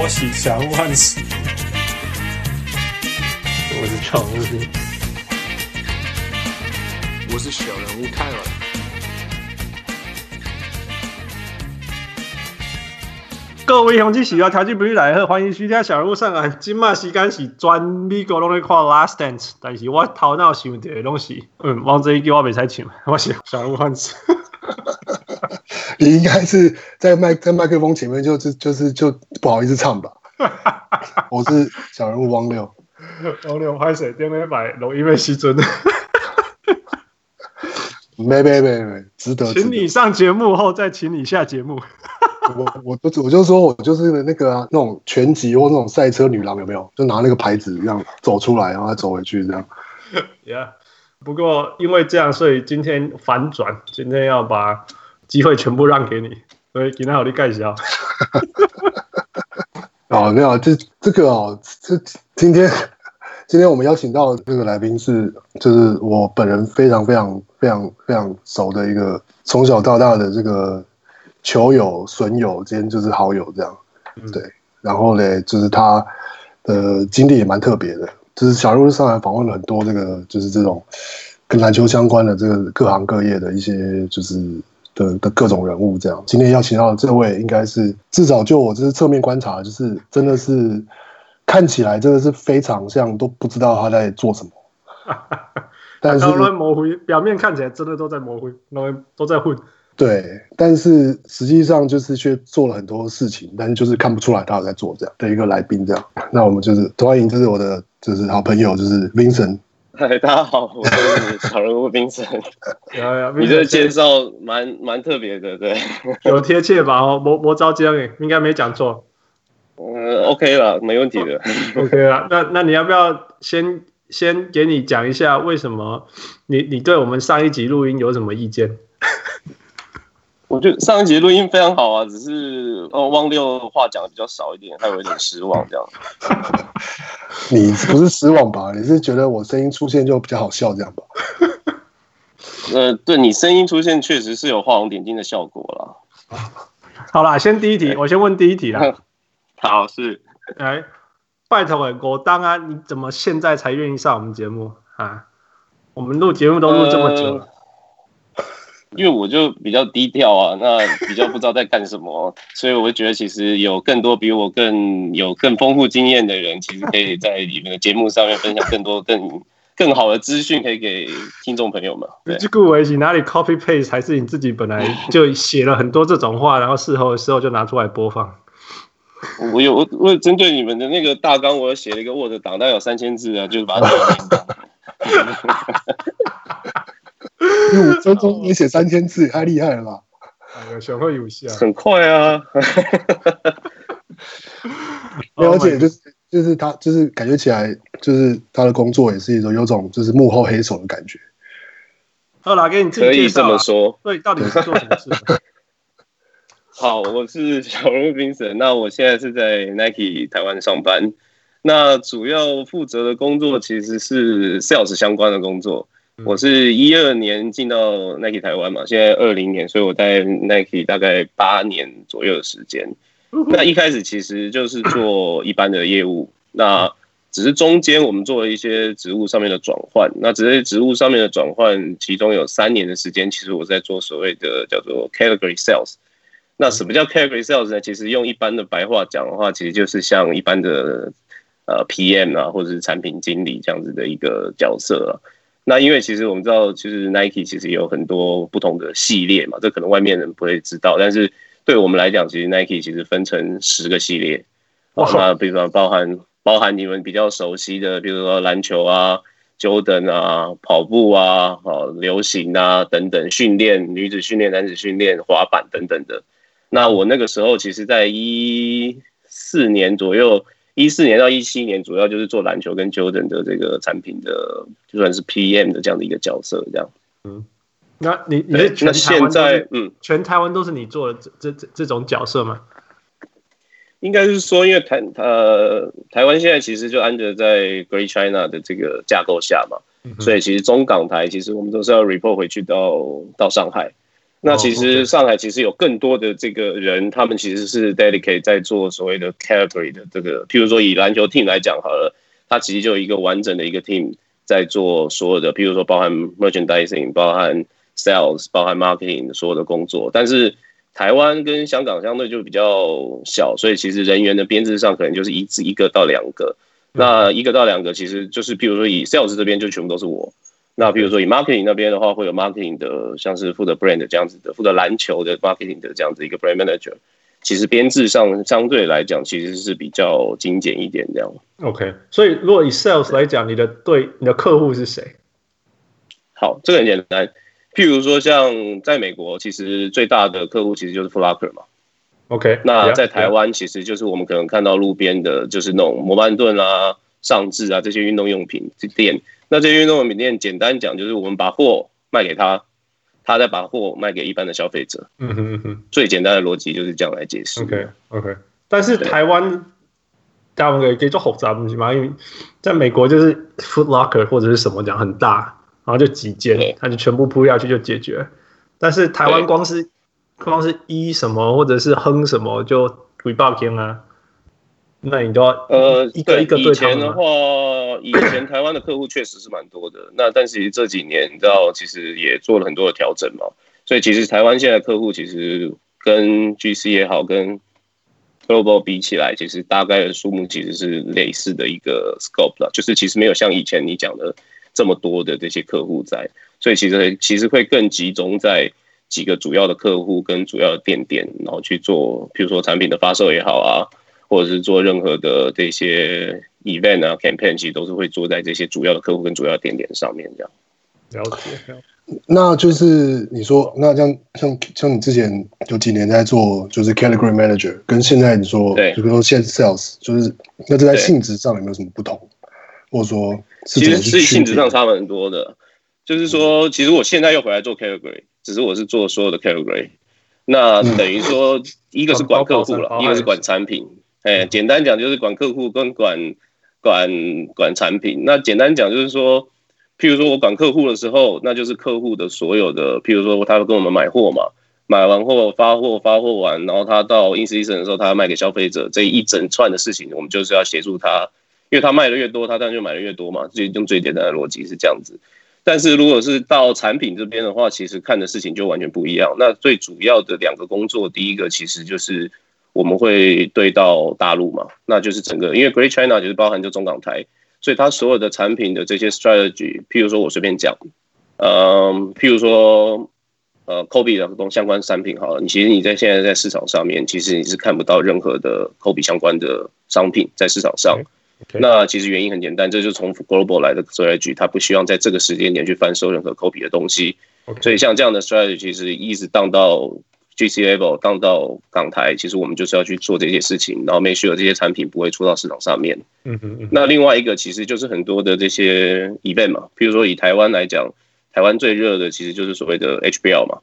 我喜祥万喜，我是常务兵，我是小人物泰尔。各位兄弟喜欢条件不利来贺，欢迎徐家小人物上岸。今麦时间是全美国拢在看 Last Dance，但是我头脑想到的东西，嗯，王者一句我袂使唱，我是小人物汉子。你应该是在麦在麦克风前面，就是就是就不好意思唱吧。我是小人物汪六，汪六拍水电面买录音的时阵。没没没没，值得。请你上节目后再请你下节目。我我我就说我就是那个、啊、那种拳击或那种赛车女郎有没有？就拿那个牌子这样走出来，然后再走回去这样。Yeah，不过因为这样，所以今天反转，今天要把机会全部让给你，所以给他好你介绍。哦，没有，这这个哦，这今天今天我们邀请到这个来宾是，就是我本人非常非常非常非常熟的一个从小到大的这个。球友、损友，今天就是好友这样，嗯、对。然后呢，就是他的经历也蛮特别的，就是小人物上来访问了很多这个，就是这种跟篮球相关的这个各行各业的一些，就是的的各种人物这样。今天邀请到的这位，应该是至少就我就是侧面观察，就是真的是看起来真的是非常像都不知道他在做什么，但是模糊，表面看起来真的都在模糊，都在混。对，但是实际上就是却做了很多事情，但是就是看不出来他有在做这样的一个来宾这样。那我们就是欢迎，这是我的就是好朋友，就是 Vincent。嗨，大家好，我是小人物 Vincent。你这介绍蛮蛮特别的，对，有贴切吧？哦，魔魔招教你，应该没讲错。嗯，OK 了，没问题的。OK 了，那那你要不要先先给你讲一下为什么你你对我们上一集录音有什么意见？我觉得上一集录音非常好啊，只是哦，汪六话讲的比较少一点，还有一点失望这样。你不是失望吧？你是觉得我声音出现就比较好笑这样吧？呃，对你声音出现确实是有画龙点睛的效果啦。好啦，先第一题，我先问第一题啦。好，是，哎，拜托哎，我当啊，你怎么现在才愿意上我们节目啊？我们录节目都录这么久了。呃因为我就比较低调啊，那比较不知道在干什么，所以我会觉得其实有更多比我更有更丰富经验的人，其实可以在你们的节目上面分享更多更 更好的资讯，可以给听众朋友们。这个我哪里 copy paste 还是你自己本来就写了很多这种话，然后事后的时候就拿出来播放？我有我我针对你们的那个大纲，我写了一个 Word 档，大概有三千字啊，就是把它。五分钟你写三千字，太厉害了吧？哎呀，学会游戏啊，很快啊！而且就是就是他就是感觉起来，就是他的工作也是一种有种就是幕后黑手的感觉。好啦，给你自己介绍，可以这么说。对，到底是做什么事？好，我是小人物 Vincent，那我现在是在 Nike 台湾上班，那主要负责的工作其实是 Sales 相关的工作。我是一二年进到 Nike 台湾嘛，现在二零年，所以我在 Nike 大概八年左右的时间。那一开始其实就是做一般的业务，那只是中间我们做了一些职务上面的转换。那只是职务上面的转换，其中有三年的时间，其实我在做所谓的叫做 Category Sales。那什么叫 Category Sales 呢？其实用一般的白话讲的话，其实就是像一般的呃 PM 啊，或者是产品经理这样子的一个角色啊。那因为其实我们知道，其实 Nike 其实有很多不同的系列嘛，这可能外面人不会知道，但是对我们来讲，其实 Nike 其实分成十个系列。哇，那比如说包含包含你们比较熟悉的，比如说篮球啊、Jordan 啊、跑步啊、好流行啊等等，训练女子训练、男子训练、滑板等等的。那我那个时候其实，在一四年左右。一四年到一七年，主要就是做篮球跟 Jordan 的这个产品的，就算是 PM 的这样的一个角色，这样。嗯，那你你是全现在嗯，全台湾都是你做的这这这这种角色吗？应该是说，因为台呃台湾现在其实就安着在 Great China 的这个架构下嘛，嗯、所以其实中港台其实我们都是要 report 回去到到上海。那其实上海其实有更多的这个人，他们其实是 dedicate 在做所谓的 category 的这个，譬如说以篮球 team 来讲好了，它其实就有一个完整的一个 team 在做所有的，譬如说包含 merchandising、包含 sales、包含 marketing 的所有的工作。但是台湾跟香港相对就比较小，所以其实人员的编制上可能就是一至一个到两个。那一个到两个其实就是譬如说以 sales 这边就全部都是我。那比如说以 marketing 那边的话，会有 marketing 的，像是负责 brand 这样子的，负责篮球的 marketing 的这样子一个 brand manager，其实编制上相对来讲其实是比较精简一点这样。OK，所以如果以 sales 来讲，你的对你的客户是谁？好，这个很简单。譬如说像在美国，其实最大的客户其实就是 Foot Locker 嘛。OK，那在台湾其实就是我们可能看到路边的，就是那种摩曼顿啊、上智啊这些运动用品店。那这些运动用品店，简单讲就是我们把货卖给他，他再把货卖给一般的消费者。嗯哼嗯哼，最简单的逻辑就是这样来解释。OK OK，但是台湾，大部分可以做复杂东西嘛？因为在美国就是 Foot Locker 或者是什么讲很大，然后就几间，他就全部铺下去就解决。但是台湾光是光是一什么或者是哼什么就鬼爆天啊。那你都要呃一个一个对，以前的话，以前台湾的客户确实是蛮多的。那但是这几年你知道，其实也做了很多的调整嘛。所以其实台湾现在客户其实跟 GC 也好，跟 Global 比起来，其实大概的数目其实是类似的一个 scope 了。就是其实没有像以前你讲的这么多的这些客户在，所以其实其实会更集中在几个主要的客户跟主要的店点，然后去做，比如说产品的发售也好啊。或者是做任何的这些 event 啊 campaign，其实都是会做在这些主要的客户跟主要的店点上面这样。了解。那就是你说，那像像像你之前有几年在做，就是 category manager，跟现在你说，对，就比如说现在 sales，就是那这在性质上有没有什么不同？或者说，其实是性质上差蛮多的。就是说，其实我现在又回来做 category，只是我是做所有的 category。那等于说，一个是管客户了，一个是管产品。哎，简单讲就是管客户跟管管管产品。那简单讲就是说，譬如说我管客户的时候，那就是客户的所有的，譬如说他会跟我们买货嘛，买完货发货，发货完，然后他到 in season 的时候，他要卖给消费者这一整串的事情，我们就是要协助他，因为他卖的越多，他当然就买的越多嘛。最用最简单的逻辑是这样子。但是如果是到产品这边的话，其实看的事情就完全不一样。那最主要的两个工作，第一个其实就是。我们会对到大陆嘛，那就是整个，因为 Great China 就是包含就中港台，所以它所有的产品的这些 strategy，譬如说我随便讲，嗯，譬如说呃 Kobe 的东相关产品好了，你其实你在现在在市场上面，其实你是看不到任何的 Kobe 相关的商品在市场上。Okay. 那其实原因很简单，这就是从 Global 来的 strategy，他不希望在这个时间点去翻收任何 Kobe 的东西。Okay. 所以像这样的 strategy 其实一直荡到。GC level 当到港台，其实我们就是要去做这些事情，然后 make sure 这些产品不会出到市场上面。嗯嗯。那另外一个其实就是很多的这些 event 嘛，譬如说以台湾来讲，台湾最热的其实就是所谓的 HBL 嘛。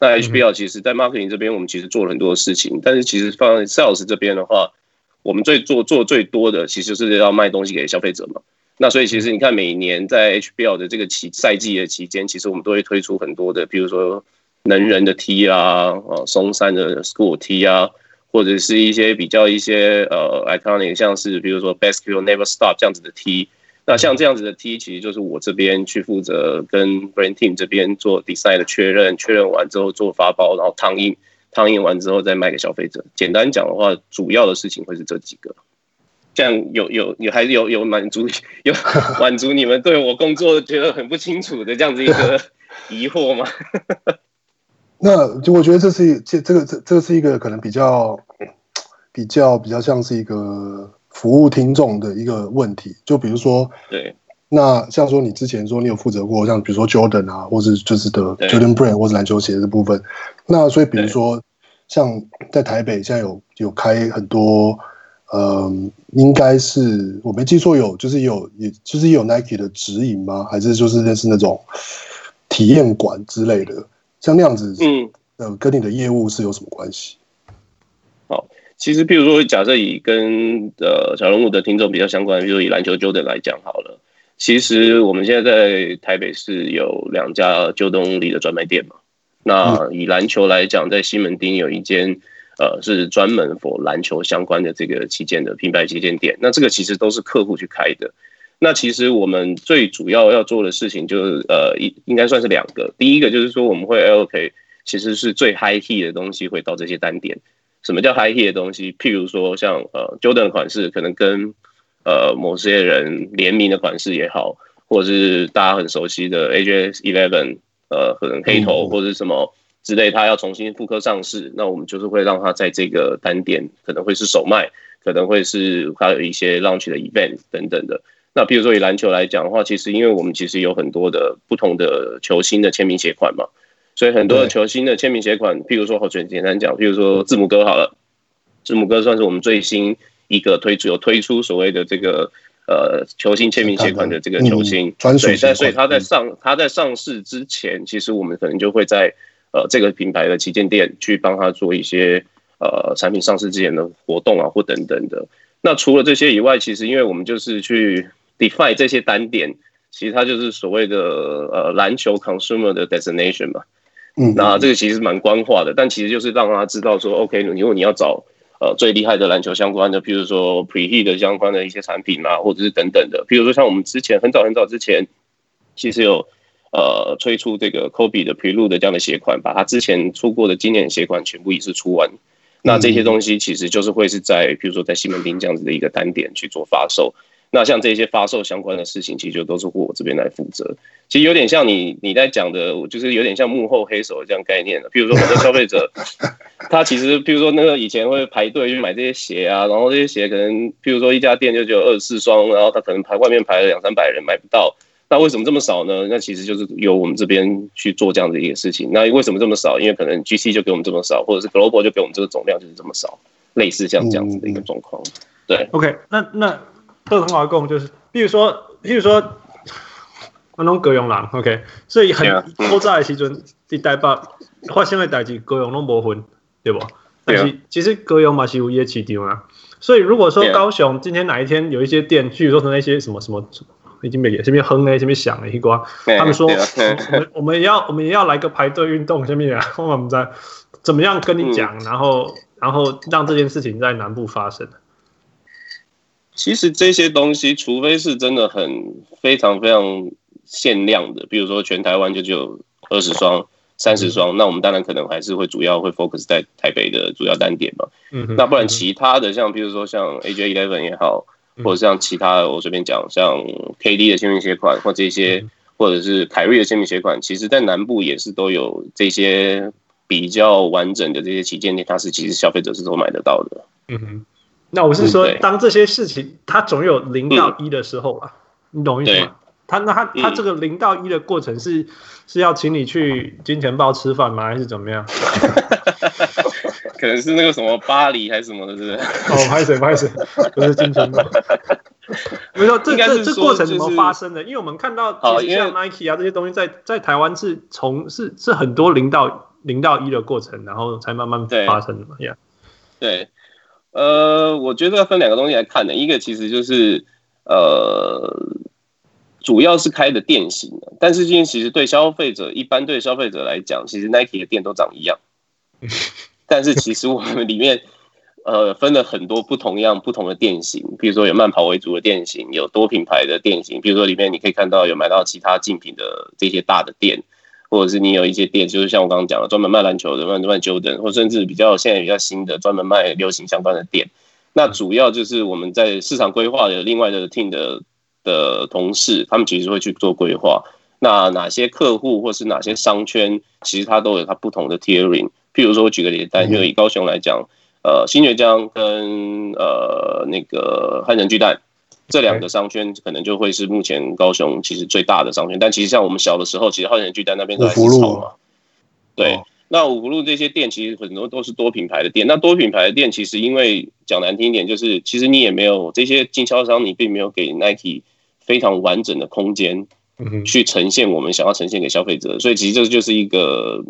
那 HBL 其实，在 marketing 这边，我们其实做了很多的事情，但是其实放在 sales 这边的话，我们最做做最多的，其实就是要卖东西给消费者嘛。那所以其实你看，每年在 HBL 的这个期赛季的期间，其实我们都会推出很多的，譬如说。能人的 T 啊，呃，松山的 School T 啊，或者是一些比较一些呃，iconic，像是比如说 Basketball Never Stop 这样子的 T。那像这样子的 T，其实就是我这边去负责跟 Brand Team 这边做 design 的确认，确认完之后做发包，然后烫印，烫印完之后再卖给消费者。简单讲的话，主要的事情会是这几个。这样有有有还是有有满足有 满足你们对我工作觉得很不清楚的这样子一个疑惑吗？那就我觉得这是这这个这这是一个可能比较比较比较像是一个服务听众的一个问题。就比如说，对，那像说你之前说你有负责过，像比如说 Jordan 啊，或是就是的 Jordan Brand 或是篮球鞋的部分。那所以比如说像在台北现在有有开很多，嗯，应该是我没记错有就是有也就是有 Nike 的直营吗？还是就是类似那种体验馆之类的？像那样子，嗯，呃，跟你的业务是有什么关系？好，其实，譬如说，假设以跟呃小人物的听众比较相关，比如以篮球 Jordan 来讲好了，其实我们现在在台北市有两家 Jordan 里的专卖店嘛。那以篮球来讲，在西门町有一间呃是专门 for 篮球相关的这个旗舰的品牌旗舰店。那这个其实都是客户去开的。那其实我们最主要要做的事情就是呃应应该算是两个。第一个就是说我们会 allocate 其实是最 high heat 的东西会到这些单点。什么叫 high heat 的东西？譬如说像呃 Jordan 的款式，可能跟呃某些人联名的款式也好，或者是大家很熟悉的 AJ Eleven。呃，可能黑头或者是什么之类，它要重新复刻上市，那我们就是会让它在这个单点可能会是首卖，可能会是它有一些 launch 的 event 等等的。那比如说以篮球来讲的话，其实因为我们其实有很多的不同的球星的签名鞋款嘛，所以很多的球星的签名鞋款，譬如说，好简简单讲，譬如说字母哥好了，字母哥算是我们最新一个推出有推出所谓的这个。呃，球星签名鞋款的这个球星，嗯、对，但所以他在上他在上市之前，其实我们可能就会在呃这个品牌的旗舰店去帮他做一些呃产品上市之前的活动啊，或等等的。那除了这些以外，其实因为我们就是去 define 这些单点，其实它就是所谓的呃篮球 consumer 的 destination 嘛。嗯，那这个其实蛮官话的，但其实就是让他知道说，OK，如果你要找。呃，最厉害的篮球相关的，譬如说 Preheat 的相关的一些产品啊，或者是等等的，譬如说像我们之前很早很早之前，其实有呃推出这个 Kobe 的 Prelude 的这样的鞋款，把它之前出过的经典鞋款全部一次出完。那这些东西其实就是会是在譬如说在西门町这样子的一个单点去做发售。那像这些发售相关的事情，其实就都是我这边来负责。其实有点像你你在讲的，就是有点像幕后黑手这样概念的。比如说很多消费者，他其实，比如说那个以前会排队去买这些鞋啊，然后这些鞋可能，譬如说一家店就只有二十四双，然后他可能排外面排了两三百人买不到。那为什么这么少呢？那其实就是由我们这边去做这样的一个事情。那为什么这么少？因为可能 GC 就给我们这么少，或者是 Global 就给我们这个总量就是这么少，类似像这样子的一个状况。对，OK，那那。特很好讲，就是，比如说，比如说，我拢高雄人，OK，所以很古早的时阵，伫台北发生的代志，高雄拢无分，对不？但是其实高雄嘛是有伊个市场啊，所以如果说高雄今天哪一天有一些店，譬如说成那些什么什么，已经没给，什么哼嘞，这边响嘞，一挂，他们说，我们我要我们也要来个排队运动，什么呀？我们在怎么样跟你讲，然后然后让这件事情在南部发生。其实这些东西，除非是真的很非常非常限量的，比如说全台湾就只有二十双、三十双，那我们当然可能还是会主要会 focus 在台北的主要单点嘛。嗯，那不然其他的像比如说像 AJ Eleven 也好，或者像其他的我随便讲，像 KD 的签名鞋款或这些，或者是凯瑞的签名鞋款，其实在南部也是都有这些比较完整的这些旗舰店，它是其实消费者是都买得到的。嗯哼。那我是说，当这些事情它总有零到一的时候啊，你懂意思吗？他那他他这个零到一的过程是是要请你去金钱豹吃饭吗？还是怎么样？可能是那个什么巴黎还是什么的，是不是？哦，拍谁拍谁，不是金钱豹。没有，这这这过程怎么发生的？因为我们看到，像 Nike 啊这些东西在在台湾是从是是很多零到零到一的过程，然后才慢慢发生的嘛，呀，对。呃，我觉得要分两个东西来看的，一个其实就是呃，主要是开的店型的，但是今天其实对消费者，一般对消费者来讲，其实 Nike 的店都长一样，但是其实我们里面呃分了很多不同样不同的店型，比如说有慢跑为主的店型，有多品牌的店型，比如说里面你可以看到有买到其他竞品的这些大的店。或者是你有一些店，就是像我刚刚讲的，专门卖篮球的，卖卖 Jordan，或甚至比较现在比较新的，专门卖流行相关的店。那主要就是我们在市场规划的另外的 team 的的同事，他们其实会去做规划。那哪些客户或是哪些商圈，其实它都有它不同的 tiering。譬如说，我举个例子，因为以高雄来讲，呃，新月江跟呃那个汉神巨蛋。这两个商圈可能就会是目前高雄其实最大的商圈，但其实像我们小的时候，其实浩然巨蛋那边都还是草嘛。对，那五福路这些店其实很多都是多品牌的店。那多品牌的店其实因为讲难听一点，就是其实你也没有这些经销商，你并没有给 Nike 非常完整的空间去呈现我们想要呈现给消费者，所以其实这就是一个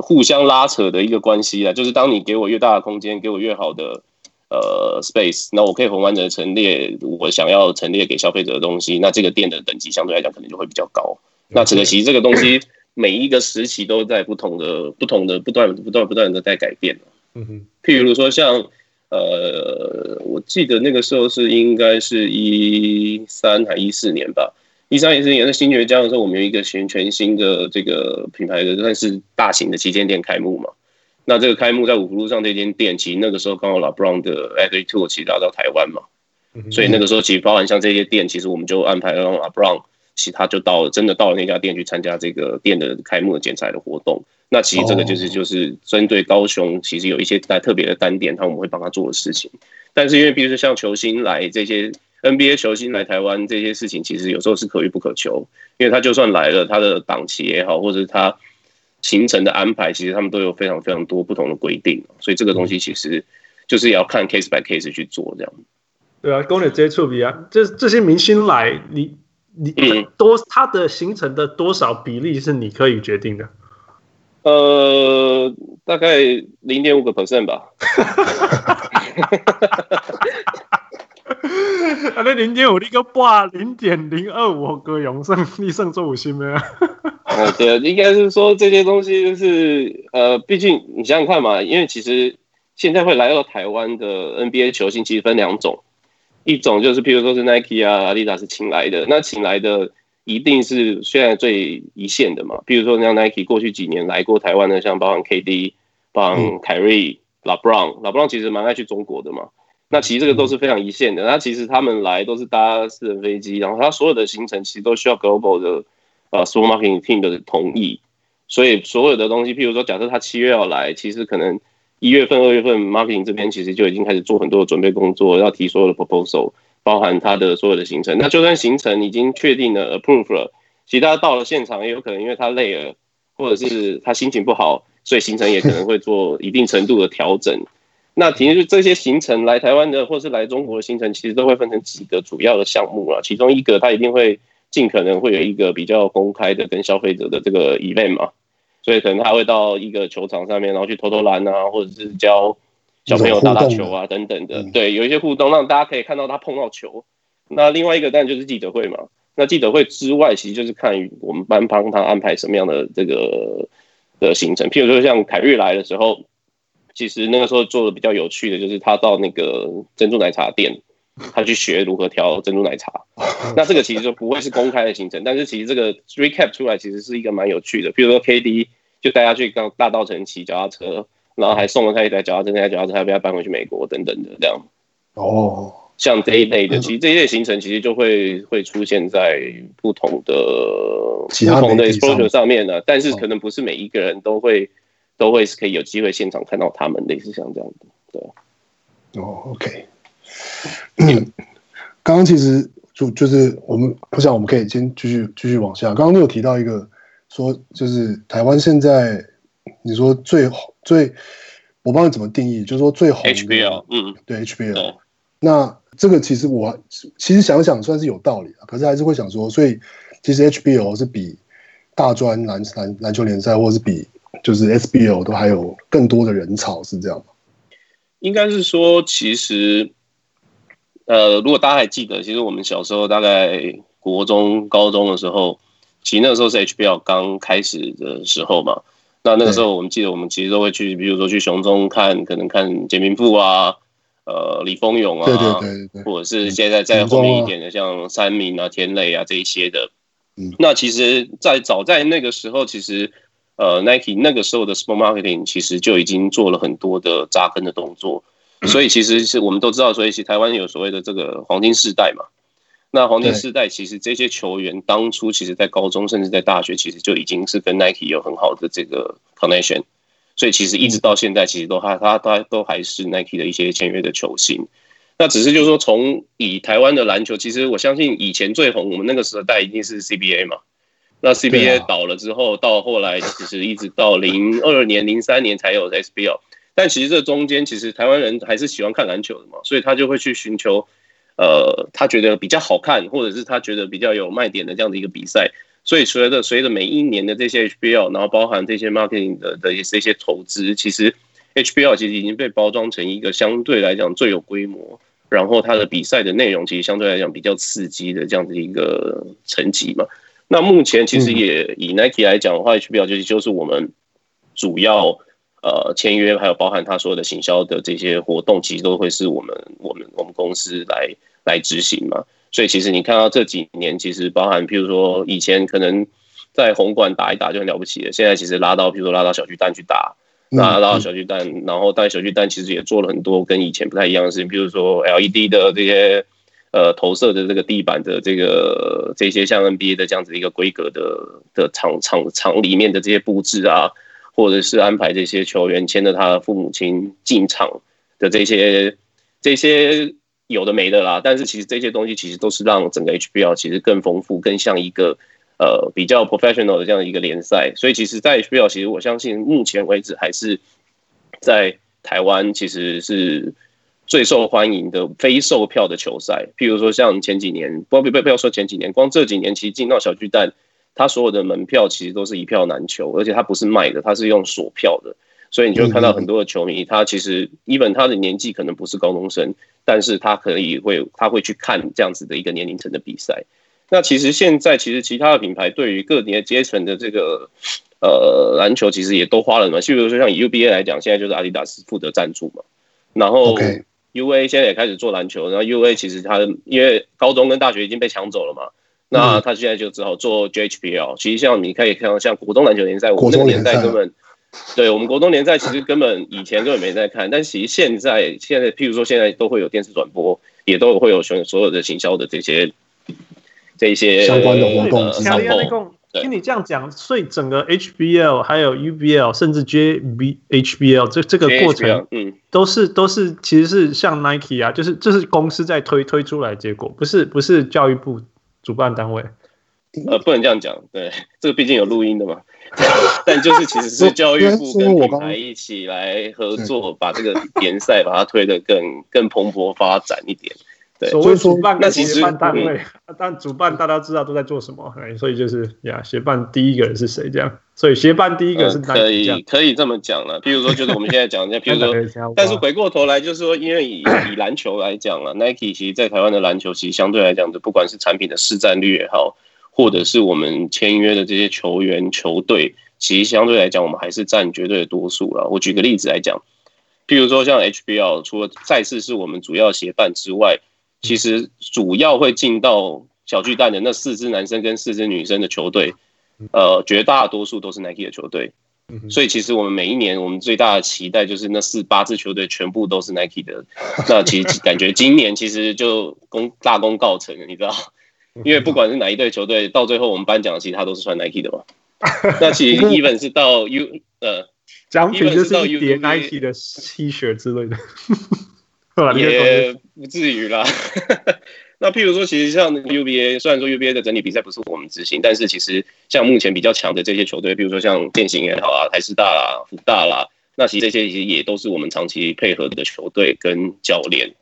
互相拉扯的一个关系啊。就是当你给我越大的空间，给我越好的。呃，space，那我可以很完整的陈列我想要陈列给消费者的东西，那这个店的等级相对来讲可能就会比较高。那可惜这个东西每一个时期都在不同的、不同的、不断、不断、不断的在改变。嗯哼，譬如说像呃，我记得那个时候是应该是一三还一四年吧，一三一四年在新爵江的时候，我们有一个全全新的这个品牌的算是大型的旗舰店开幕嘛。那这个开幕在五福路上这间店，其实那个时候刚好 LeBron 的 Athletic Tour 其实来到台湾嘛，所以那个时候其实包含像这些店，其实我们就安排了让 LeBron，其他就到了，真的到了那家店去参加这个店的开幕的剪彩的活动。那其实这个就是就是针对高雄，其实有一些在特别的单点，他我们会帮他做的事情。但是因为比如说像球星来这些 NBA 球星来台湾这些事情，其实有时候是可遇不可求，因为他就算来了，他的档期也好，或者是他。行程的安排，其实他们都有非常非常多不同的规定，所以这个东西其实就是要看 case by case 去做这样。对啊，跟你接触比啊，这这些明星来，你你多他的行程的多少比例是你可以决定的？呃，大概零点五个 percent 吧。啊，那零点五你个八零点零二五个永胜，你胜做五星没有？呃，对，应该是说这些东西就是呃，毕竟你想想看嘛，因为其实现在会来到台湾的 NBA 球星其实分两种，一种就是譬如说是 Nike 啊、Adidas 请来的，那请来的一定是现在最一线的嘛，比如说像 Nike 过去几年来过台湾的，像包含 KD、包含凯瑞、LeBron，LeBron 其实蛮爱去中国的嘛。那其实这个都是非常一线的。那其实他们来都是搭私人飞机，然后他所有的行程其实都需要 global 的呃 s u p e r marketing team 的同意。所以所有的东西，譬如说，假设他七月要来，其实可能一月份、二月份 marketing 这边其实就已经开始做很多的准备工作，要提所有的 proposal，包含他的所有的行程。那就算行程已经确定了 approve 了，其实他到了现场也有可能因为他累了，或者是他心情不好，所以行程也可能会做一定程度的调整。那其实这些行程来台湾的，或是来中国的行程，其实都会分成几个主要的项目啊。其中一个，它一定会尽可能会有一个比较公开的跟消费者的这个 event 嘛，所以可能他会到一个球场上面，然后去投投篮啊，或者是教小朋友打打球啊等等的。对，有一些互动，让大家可以看到他碰到球。那另外一个当然就是记者会嘛。那记者会之外，其实就是看我们班帮他安排什么样的这个的行程。譬如说像凯瑞来的时候。其实那个时候做的比较有趣的，就是他到那个珍珠奶茶店，他去学如何调珍珠奶茶。那这个其实就不会是公开的行程，但是其实这个 recap 出来其实是一个蛮有趣的。比如说 KD 就带他去刚大道城骑脚踏车，然后还送了他一台脚踏车，那台脚踏车还被他搬回去美国等等的这样。哦，像这一类的，其实这一类行程其实就会会出现在不同的不同的 exposure 上面呢，但是可能不是每一个人都会。都会是可以有机会现场看到他们，类似像这样的，对。哦，OK。嗯，刚刚其实就就是我们，我想我们可以先继续继续往下。刚刚你有提到一个说，就是台湾现在你说最最，我不知道你怎么定义，就是说最红 HBL，嗯，对 HBL。那这个其实我其实想想算是有道理啊，可是还是会想说，所以其实 HBL 是比大专篮篮篮球联赛，或者是比。就是 SBL 都还有更多的人潮，是这样吗？应该是说，其实，呃，如果大家还记得，其实我们小时候大概国中、高中的时候，其实那个时候是 HBL 刚开始的时候嘛。那那个时候，我们记得我们其实都会去，比如说去雄中看，可能看简明富啊，呃，李峰勇啊，对对对对，或者是现在在后面一点的，像三明啊、田磊啊这一些的。嗯，那其实，在早在那个时候，其实。呃，Nike 那个时候的 Sport Marketing 其实就已经做了很多的扎根的动作，所以其实是我们都知道，所以其实台湾有所谓的这个黄金世代嘛。那黄金世代其实这些球员当初其实在高中甚至在大学，其实就已经是跟 Nike 有很好的这个 connection，所以其实一直到现在，其实都还他他都还是 Nike 的一些签约的球星。那只是就是说，从以台湾的篮球，其实我相信以前最红，我们那个时代一定是 CBA 嘛。那 CBA 倒了之后，到后来其实一直到零二年、零三年才有 SBL。但其实这中间，其实台湾人还是喜欢看篮球的嘛，所以他就会去寻求，呃，他觉得比较好看，或者是他觉得比较有卖点的这样的一个比赛。所以随着随着每一年的这些 HBL，然后包含这些 marketing 的的这些投资，其实 HBL 其实已经被包装成一个相对来讲最有规模，然后它的比赛的内容其实相对来讲比较刺激的这样的一个层级嘛。那目前其实也以 Nike 来讲的话，HBL 就是就是我们主要呃签约，还有包含他所有的行销的这些活动，其实都会是我们我们我们公司来来执行嘛。所以其实你看到这几年，其实包含譬如说以前可能在红馆打一打就很了不起的，现在其实拉到譬如说拉到小巨蛋去打，那拉到小巨蛋，然后但小巨蛋其实也做了很多跟以前不太一样的事情，譬如说 LED 的这些。呃，投射的这个地板的这个这些像 NBA 的这样子一个规格的的场场场里面的这些布置啊，或者是安排这些球员牵着他的父母亲进场的这些这些有的没的啦，但是其实这些东西其实都是让整个 HBL 其实更丰富，更像一个呃比较 professional 的这样一个联赛。所以其实，在 HBL 其实我相信目前为止还是在台湾其实是。最受欢迎的非售票的球赛，譬如说像前几年，不不不不要说前几年，光这几年其实进到小巨蛋，它所有的门票其实都是一票难求，而且它不是卖的，它是用锁票的，所以你就会看到很多的球迷，他其实 even 他的年纪可能不是高中生，但是他可以会他会去看这样子的一个年龄层的比赛。那其实现在其实其他的品牌对于各年阶层的这个呃篮球其实也都花了嘛，譬如说像以 UBA 来讲，现在就是阿迪达斯负责赞助嘛，然后。U A 现在也开始做篮球，然后 U A 其实他因为高中跟大学已经被抢走了嘛，那他现在就只好做 J H P L。其实像你可以看到，像国中篮球联赛，我们那个年代根本，对我们国中联赛其实根本以前根本没在看，但其实现在现在，譬如说现在都会有电视转播，也都会有所所有的行销的这些这些相关的活动。听你这样讲，所以整个 HBL 还有 UBL 甚至 JBHBL 这这个过程，嗯，都是都是其实是像 Nike 啊，就是这、就是公司在推推出来的结果，不是不是教育部主办单位。呃，不能这样讲，对，这个毕竟有录音的嘛。但就是其实是教育部跟品牌一起来合作，把这个联赛把它推得更更蓬勃发展一点。对，所谓主办跟协办单位，但主办大家知道都在做什么，所以就是呀，协办第一个人是谁这样？所以协办第一个是、呃、可以可以这么讲了。譬如说，就是我们现在讲一下，譬如说，但是回过头来就是说，因为以 以篮球来讲啊，Nike 其实在台湾的篮球其实相对来讲的，不管是产品的市占率也好，或者是我们签约的这些球员球队，其实相对来讲，我们还是占绝对的多数了。我举个例子来讲，譬如说像 HBL，除了赛事是我们主要协办之外，其实主要会进到小巨蛋的那四支男生跟四支女生的球队，呃，绝大多数都是 Nike 的球队，所以其实我们每一年我们最大的期待就是那四八支球队全部都是 Nike 的。那其实 感觉今年其实就功大功告成了，你知道？因为不管是哪一队球队，到最后我们颁奖的其实他都是穿 Nike 的嘛。那其实 even 是到 U 呃奖品就是一叠 Nike 的 T 恤之类的。也不至于啦。那譬如说，其实像 UBA，虽然说 UBA 的整体比赛不是我们执行，但是其实像目前比较强的这些球队，比如说像电信也好啊，台师大啦、福大啦，那其实这些其实也都是我们长期配合的球队跟教练。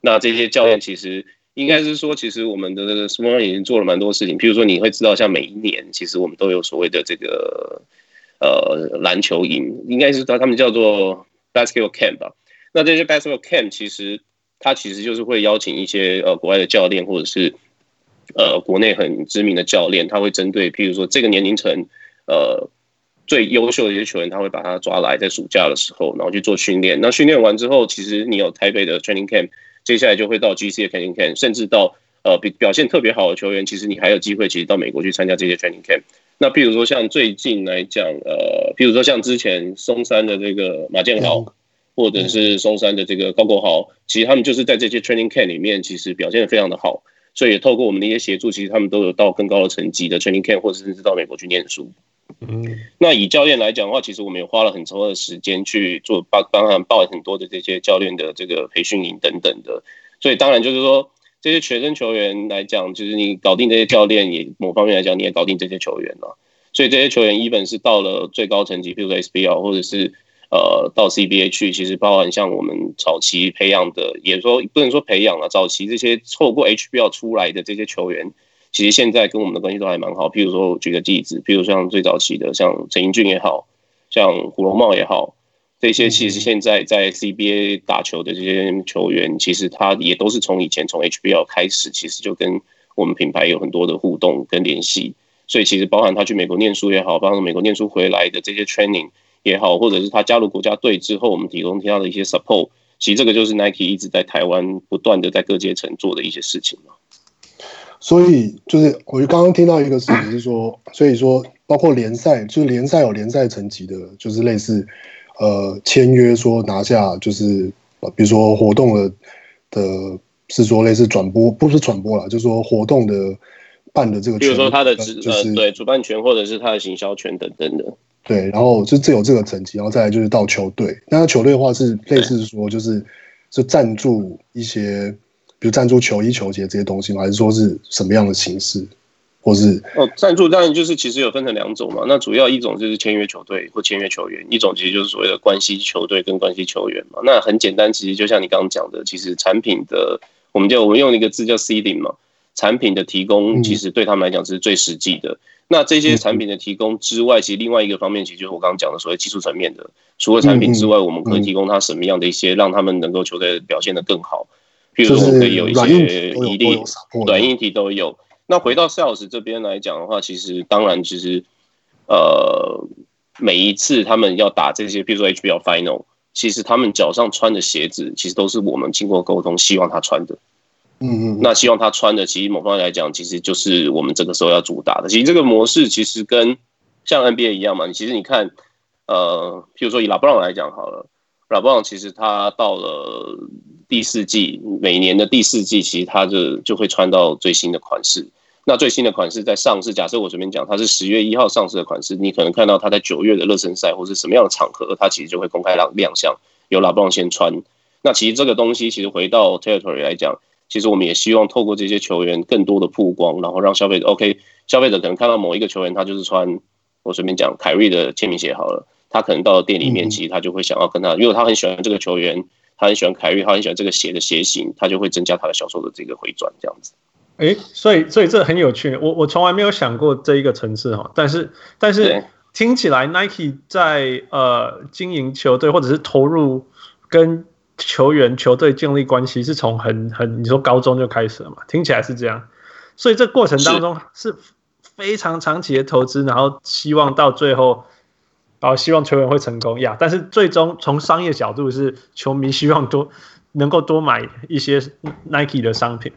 那这些教练其实应该是说，其实我们的 Small 已经做了蛮多事情。譬如说，你会知道，像每一年其实我们都有所谓的这个呃篮球营，应该是他他们叫做 Basketball Camp 吧。那这些 basketball camp 其实它其实就是会邀请一些呃国外的教练，或者是呃国内很知名的教练，他会针对譬如说这个年龄层呃最优秀的一些球员，他会把他抓来在暑假的时候，然后去做训练。那训练完之后，其实你有台北的 training camp，接下来就会到 GC 的 training camp，甚至到呃比表现特别好的球员，其实你还有机会其实到美国去参加这些 training camp。那譬如说像最近来讲，呃，譬如说像之前松山的这个马建豪。或者是松山的这个高国豪，其实他们就是在这些 training camp 里面，其实表现的非常的好，所以也透过我们的一些协助，其实他们都有到更高的层级的 training camp，或者甚至到美国去念书。嗯，那以教练来讲的话，其实我们也花了很长的时间去做帮帮他们报很多的这些教练的这个培训营等等的，所以当然就是说这些学生球员来讲，就是你搞定这些教练，也某方面来讲你也搞定这些球员了，所以这些球员一本是到了最高层级，比如说 SBL 或者是。呃，到 CBA 去，其实包含像我们早期培养的，也说不能说培养了，早期这些透过 HBL 出来的这些球员，其实现在跟我们的关系都还蛮好。譬如说，举个例子，譬如像最早期的，像陈英俊也好，像胡龙茂也好，这些其实现在在 CBA 打球的这些球员，其实他也都是从以前从 HBL 开始，其实就跟我们品牌有很多的互动跟联系。所以其实包含他去美国念书也好，包含美国念书回来的这些 training 也好，或者是他加入国家队之后，我们提供他的一些 support，其实这个就是 Nike 一直在台湾不断的在各阶层做的一些事情嘛。所以就是我刚刚听到一个事情是说，所以说包括联赛，就是联赛有联赛层级的，就是类似呃签约说拿下，就是比如说活动的的，是说类似转播，不是转播啦，就是说活动的。办的这个，比如说他的职就是对主办权或者是他的行销权等等的，对，然后就这有这个层级，然后再来就是到球队。那球队的话是类似说就是是赞助一些，比如赞助球衣、球鞋这些东西吗？还是说是什么样的形式？或是哦，赞助当然就是其实有分成两种嘛。那主要一种就是签约球队或签约球员，一种其实就是所谓的关系球队跟关系球员嘛。那很简单，其实就像你刚刚讲的，其实产品的我们就我们用一个字叫 seeding 嘛。产品的提供其实对他们来讲是最实际的。那这些产品的提供之外，其实另外一个方面，其实就是我刚刚讲的所谓技术层面的。除了产品之外，我们可以提供他什么样的一些让他们能够球队表现得更好？譬如说，我们可以有一些一定软硬体都有。那回到 Sales 这边来讲的话，其实当然，其实呃，每一次他们要打这些，比如说 HBL Final，其实他们脚上穿的鞋子，其实都是我们经过沟通，希望他穿的。嗯嗯，那希望他穿的，其实某方面来讲，其实就是我们这个时候要主打的。其实这个模式其实跟像 NBA 一样嘛。你其实你看，呃，譬如说以拉布朗来讲好了，拉布朗其实他到了第四季，每年的第四季，其实他就就会穿到最新的款式。那最新的款式在上市，假设我随便讲，它是十月一号上市的款式，你可能看到他在九月的热身赛或是什么样的场合，他其实就会公开亮亮相，由拉布朗先穿。那其实这个东西，其实回到 Territory 来讲。其实我们也希望透过这些球员更多的曝光，然后让消费者 OK，消费者可能看到某一个球员，他就是穿我随便讲凯瑞的签名鞋好了，他可能到了店里面，其实他就会想要跟他，因为他很喜欢这个球员，他很喜欢凯瑞，他很喜欢这个鞋的鞋型，他就会增加他的销售的这个回转这样子。哎，所以所以这很有趣，我我从来没有想过这一个层次哈，但是但是听起来 Nike 在呃经营球队或者是投入跟。球员、球队建立关系是从很很你说高中就开始了嘛？听起来是这样，所以这过程当中是非常长期的投资，然后希望到最后，然后希望球员会成功呀。但是最终从商业角度是球迷希望多能够多买一些 Nike 的商品。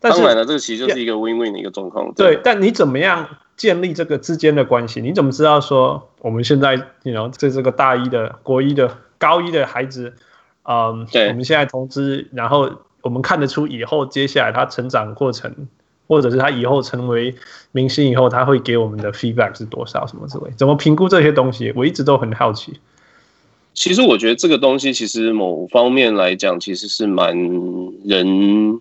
当然了，这个其实就是一个 win-win 的一个状况。对，但你怎么样建立这个之间的关系？你怎么知道说我们现在你 you know 这这个大一的、国一的、高一的孩子？嗯，um, 对，我们现在投资，然后我们看得出以后接下来他成长过程，或者是他以后成为明星以后，他会给我们的 feedback 是多少，什么之类，怎么评估这些东西？我一直都很好奇。其实我觉得这个东西，其实某方面来讲，其实是蛮人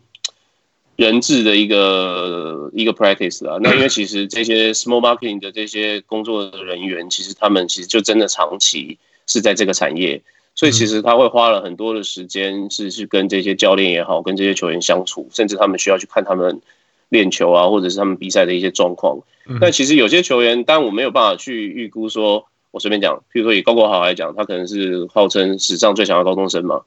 人质的一个一个 practice 啊。那因为其实这些 small marketing 的这些工作人员，其实他们其实就真的长期是在这个产业。所以其实他会花了很多的时间，是去跟这些教练也好，跟这些球员相处，甚至他们需要去看他们练球啊，或者是他们比赛的一些状况。但其实有些球员，当然我没有办法去预估说，我随便讲，譬如说以高国豪来讲，他可能是号称史上最强的高中生嘛，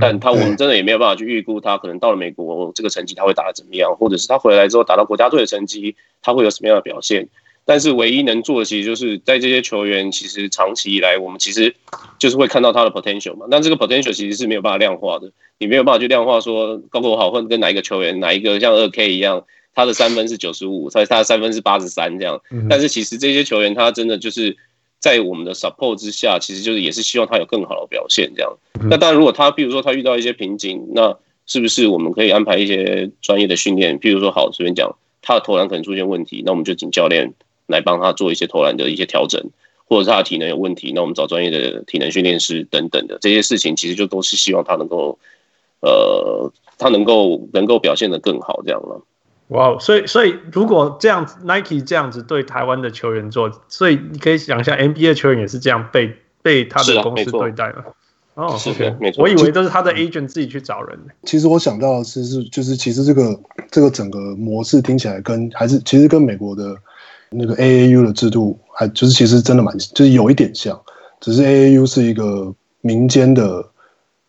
但他我们真的也没有办法去预估他可能到了美国这个成绩他会打得怎么样，或者是他回来之后打到国家队的成绩，他会有什么样的表现。但是唯一能做的，其实就是在这些球员，其实长期以来，我们其实就是会看到他的 potential 嘛。那这个 potential 其实是没有办法量化的，你没有办法去量化说高国豪或者跟哪一个球员，哪一个像二 K 一样，他的三分是九十五，所以他的三分是八十三这样。但是其实这些球员，他真的就是在我们的 support 之下，其实就是也是希望他有更好的表现这样。那当然，如果他比如说他遇到一些瓶颈，那是不是我们可以安排一些专业的训练？譬如说，好，随便讲，他的投篮可能出现问题，那我们就请教练。来帮他做一些投篮的一些调整，或者是他的体能有问题，那我们找专业的体能训练师等等的这些事情，其实就都是希望他能够，呃，他能够能够表现得更好这样了。哇，所以所以如果这样子，Nike 这样子对台湾的球员做，所以你可以想象 NBA 球员也是这样被被他的公司对待了。哦，是的，没错。我以为都是他的 agent 自己去找人。其实我想到的是是就是其实这个这个整个模式听起来跟还是其实跟美国的。那个 AAU 的制度还就是其实真的蛮就是有一点像，只是 AAU 是一个民间的，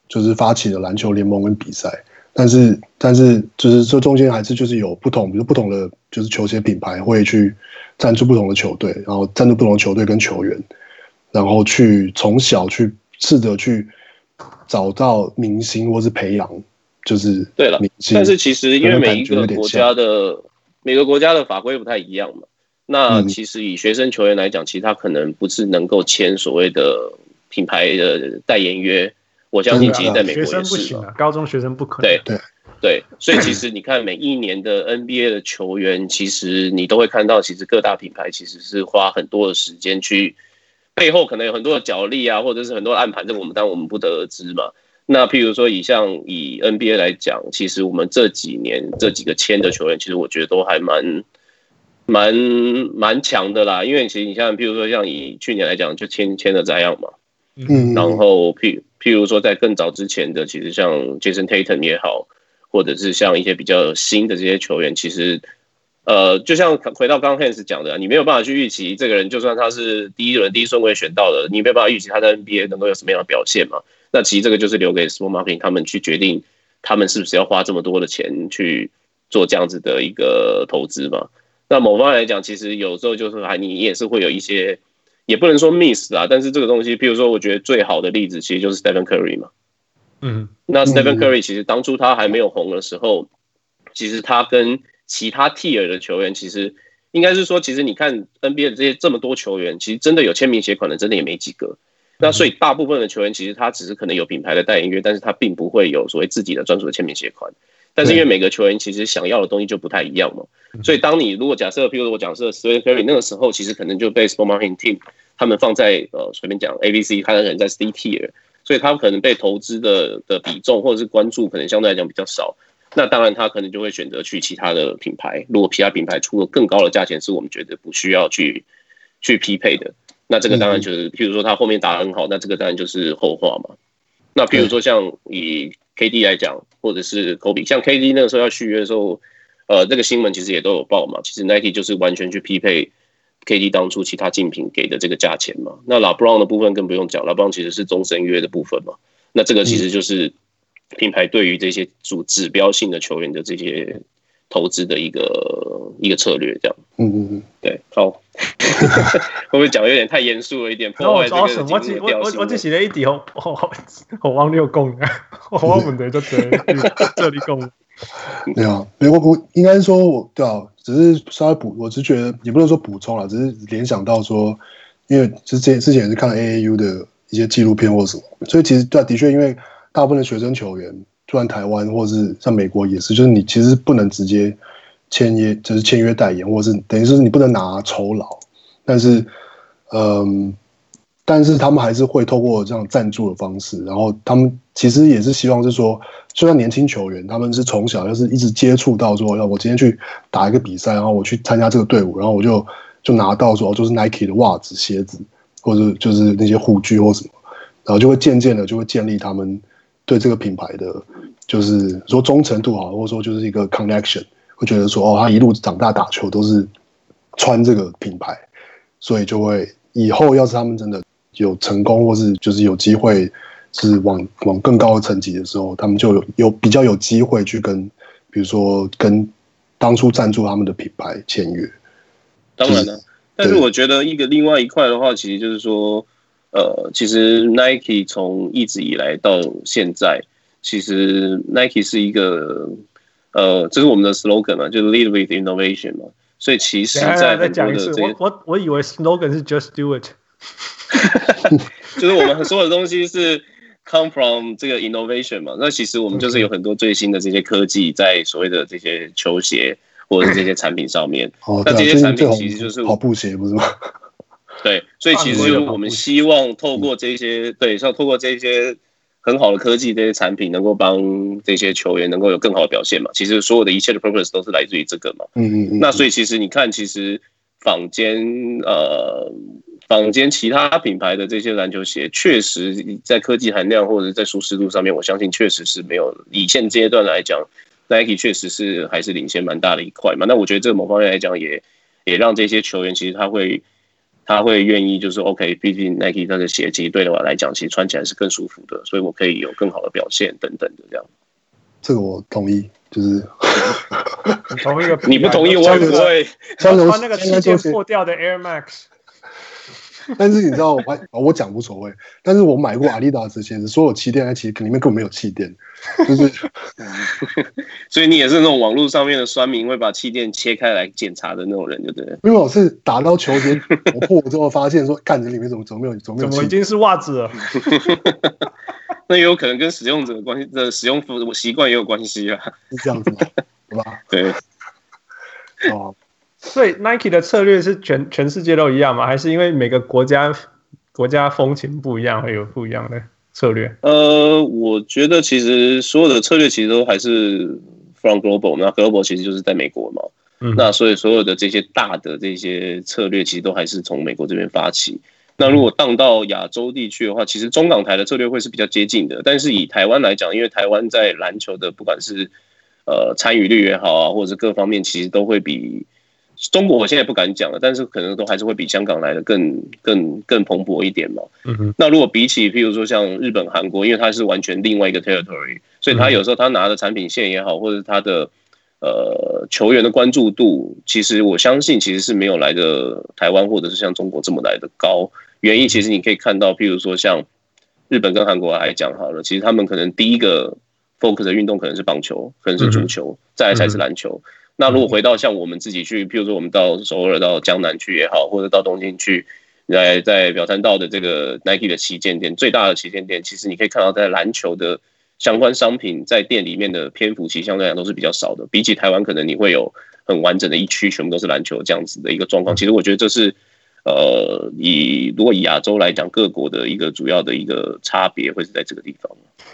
就是发起的篮球联盟跟比赛，但是但是就是这中间还是就是有不同，比如不同的就是球鞋品牌会去赞助不同的球队，然后赞助不同的球队跟球员，然后去从小去试着去找到明星或是培养，就是对了。但是其实因为每一个国家的每个国家的法规不太一样嘛，那其实以学生球员来讲，其实他可能不是能够签所谓的品牌的代言约。我相信其实在美国也是嘛，高中学生不可能。对对对，所以其实你看每一年的 NBA 的球员，其实你都会看到，其实各大品牌其实是花很多的时间去背后可能有很多的角力啊，或者是很多的暗盘，这个我们当然我们不得而知嘛。那譬如说以像以 NBA 来讲，其实我们这几年这几个签的球员，其实我觉得都还蛮蛮蛮强的啦。因为其实你像譬如说像以去年来讲，就签签了这样嘛，嗯，然后譬譬如说，在更早之前的，其实像 Jason Tatum 也好，或者是像一些比较新的这些球员，其实，呃，就像回到刚刚 Hans 讲的，你没有办法去预期这个人，就算他是第一轮第一顺位选到的，你没有办法预期他在 NBA 能够有什么样的表现嘛？那其实这个就是留给 Smart Marketing 他们去决定，他们是不是要花这么多的钱去做这样子的一个投资嘛？那某方面来讲，其实有时候就是还你也是会有一些。也不能说 miss 啊，但是这个东西，譬如说，我觉得最好的例子其实就是 Stephen Curry 嘛。嗯，那 Stephen Curry 其实当初他还没有红的时候，其实他跟其他 tier 的球员，其实应该是说，其实你看 NBA 的这些这么多球员，其实真的有签名鞋款的，真的也没几个。那所以大部分的球员，其实他只是可能有品牌的代言约，但是他并不会有所谓自己的专属的签名鞋款。但是因为每个球员其实想要的东西就不太一样嘛，所以当你如果假设，譬如我假设 Stephen Curry 那个时候，其实可能就被 Sport Marketing Team 他们放在呃随便讲 A B C，他可能在 C tier，所以他可能被投资的的比重或者是关注可能相对来讲比较少。那当然他可能就会选择去其他的品牌，如果其他品牌出了更高的价钱，是我们觉得不需要去去匹配的。那这个当然就是譬如说他后面打得很好，那这个当然就是后话嘛。那譬如说像以 KD 来讲，或者是 Kobe，像 KD 那个时候要续约的时候，呃，这个新闻其实也都有报嘛。其实 Nike 就是完全去匹配 KD 当初其他竞品给的这个价钱嘛。那 LeBron 的部分更不用讲，LeBron 其实是终身约的部分嘛。那这个其实就是品牌对于这些主指标性的球员的这些。投资的一个一个策略，这样，嗯嗯嗯，对，好，会不会讲有点太严肃了一点？破坏这个节目的调性。我我我只写了一点我，我我忘六公，我忘问题就对，这里公。没有，没有，我应该说，我对啊，只是稍微补，我只是觉得也不能说补充了，只是联想到说，因为之前之前也是看 AAU 的一些纪录片或什么，所以其实对啊，的确，因为大部分的学生球员。就算台湾或是像美国也是，就是你其实不能直接签约，就是签约代言，或是等于是你不能拿酬劳。但是，嗯，但是他们还是会透过这样赞助的方式，然后他们其实也是希望是说，就像年轻球员，他们是从小就是一直接触到说，要我今天去打一个比赛，然后我去参加这个队伍，然后我就就拿到说，就是 Nike 的袜子、鞋子，或者就是那些护具或什么，然后就会渐渐的就会建立他们。对这个品牌的，就是说忠诚度好，或者说就是一个 connection，会觉得说哦，他一路长大打球都是穿这个品牌，所以就会以后要是他们真的有成功，或是就是有机会是往往更高的层级的时候，他们就有有比较有机会去跟，比如说跟当初赞助他们的品牌签约。当然了，但是我觉得一个另外一块的话，其实就是说。呃，其实 Nike 从一直以来到现在，其实 Nike 是一个呃，这是我们的 slogan 嘛，就是 Lead with Innovation 嘛。所以其实在很多的这些，我我我以为 slogan 是 Just Do It，就是我们所有的东西是 come from 这个 innovation 嘛。那其实我们就是有很多最新的这些科技在所谓的这些球鞋或者是这些产品上面。哦，那这些产品其实就是跑步鞋，不是吗？对，所以其实我们希望透过这些，对，像透过这些很好的科技，这些产品能够帮这些球员能够有更好的表现嘛。其实所有的一切的 purpose 都是来自于这个嘛。嗯嗯嗯。那所以其实你看，其实坊间呃，坊间其他品牌的这些篮球鞋，确实在科技含量或者在舒适度上面，我相信确实是没有以现阶段来讲，Nike 确实是还是领先蛮大的一块嘛。那我觉得这个某方面来讲，也也让这些球员其实他会。他会愿意，就是 OK，毕竟 Nike 那个鞋其实对我来讲，其实穿起来是更舒服的，所以我可以有更好的表现等等的这样。这个我同意，就是同一个，你不同意我也不会。穿那个七件破掉的 Air Max。但是你知道我我讲无所谓，但是我买过阿迪达斯鞋子，所有气垫它其实里面根本没有气垫，就是，所以你也是那种网络上面的酸民会把气垫切开来检查的那种人，对不对？因为我是打到球鞋磨破之后，发现说，看着里面怎么怎么没有怎么没有，怎么已经是袜子了？那也有可能跟使用者的关系的使用习惯也有关系啊，是这样子吗，对吧？对，哦。所以 Nike 的策略是全全世界都一样吗？还是因为每个国家国家风情不一样，会有不一样的策略？呃，我觉得其实所有的策略其实都还是 from global，那 global 其实就是在美国嘛。嗯，那所以所有的这些大的这些策略其实都还是从美国这边发起。那如果荡到亚洲地区的话，其实中港台的策略会是比较接近的。但是以台湾来讲，因为台湾在篮球的不管是呃参与率也好啊，或者是各方面，其实都会比。中国我现在不敢讲了，但是可能都还是会比香港来的更更更蓬勃一点嘛。那如果比起譬如说像日本、韩国，因为它是完全另外一个 territory，所以他有时候他拿的产品线也好，或者他的呃球员的关注度，其实我相信其实是没有来的台湾或者是像中国这么来的高。原因其实你可以看到，譬如说像日本跟韩国来讲好了，其实他们可能第一个 focus 的运动可能是棒球，可能是足球，再来才是篮球。那如果回到像我们自己去，譬如说我们到首尔、到江南去也好，或者到东京去，在在表参道的这个 Nike 的旗舰店，最大的旗舰店，其实你可以看到，在篮球的相关商品在店里面的篇幅，其实相对来讲都是比较少的。比起台湾，可能你会有很完整的一区，全部都是篮球这样子的一个状况。其实我觉得这是呃，以如果以亚洲来讲，各国的一个主要的一个差别，会是在这个地方。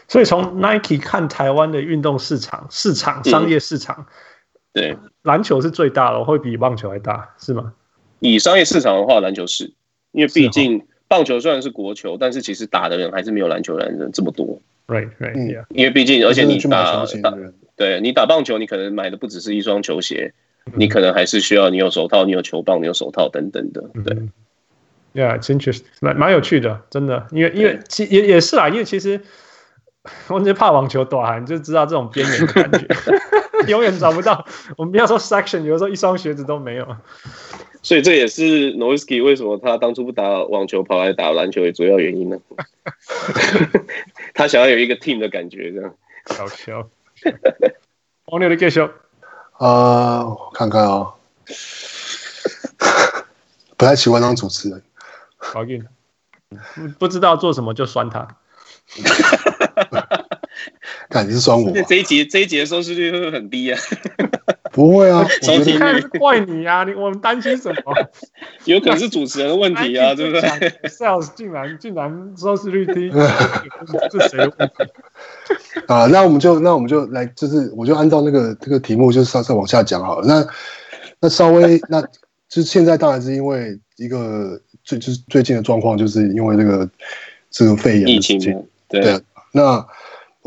所以从 Nike 看台湾的运动市场、市场、商业市场。嗯对，篮球是最大的，会比棒球还大，是吗？以商业市场的话，篮球是，因为毕竟棒球虽然是国球，但是其实打的人还是没有篮球的人这么多。Right, right, yeah. 因为毕竟，而且你打打，对你打棒球，你可能买的不只是一双球鞋，你可能还是需要你有手套，你有球棒，你有手套等等的。对，Yeah, it's interesting，蛮蛮有趣的，真的，因为因为其也也是啊，因为其实 我直接怕网球短，你就知道这种边缘的感觉。永远找不到，我们不要说 section，有的时候一双鞋子都没有。所以这也是 Nowitzki 为什么他当初不打网球，跑来打篮球的主要原因呢？他想要有一个 team 的感觉，这样。搞笑。王牛的介绍。啊，我看看啊、哦，不太喜欢当主持人。好运。不知道做什么就酸他。感觉是酸我。这一集这一集的收视率会不会很低啊？不会啊，收视率是怪你啊！你我们担心什么？有可能是主持人的问题啊，对不对？Sales 竟然竟然收视率低，这谁的问题？啊，那我们就那我们就来，就是我就按照那个这个题目，就稍稍往下讲好了。那那稍微那，就是现在当然是因为一个最就是最近的状况，就是因为这个这个肺炎疫情，对，对那。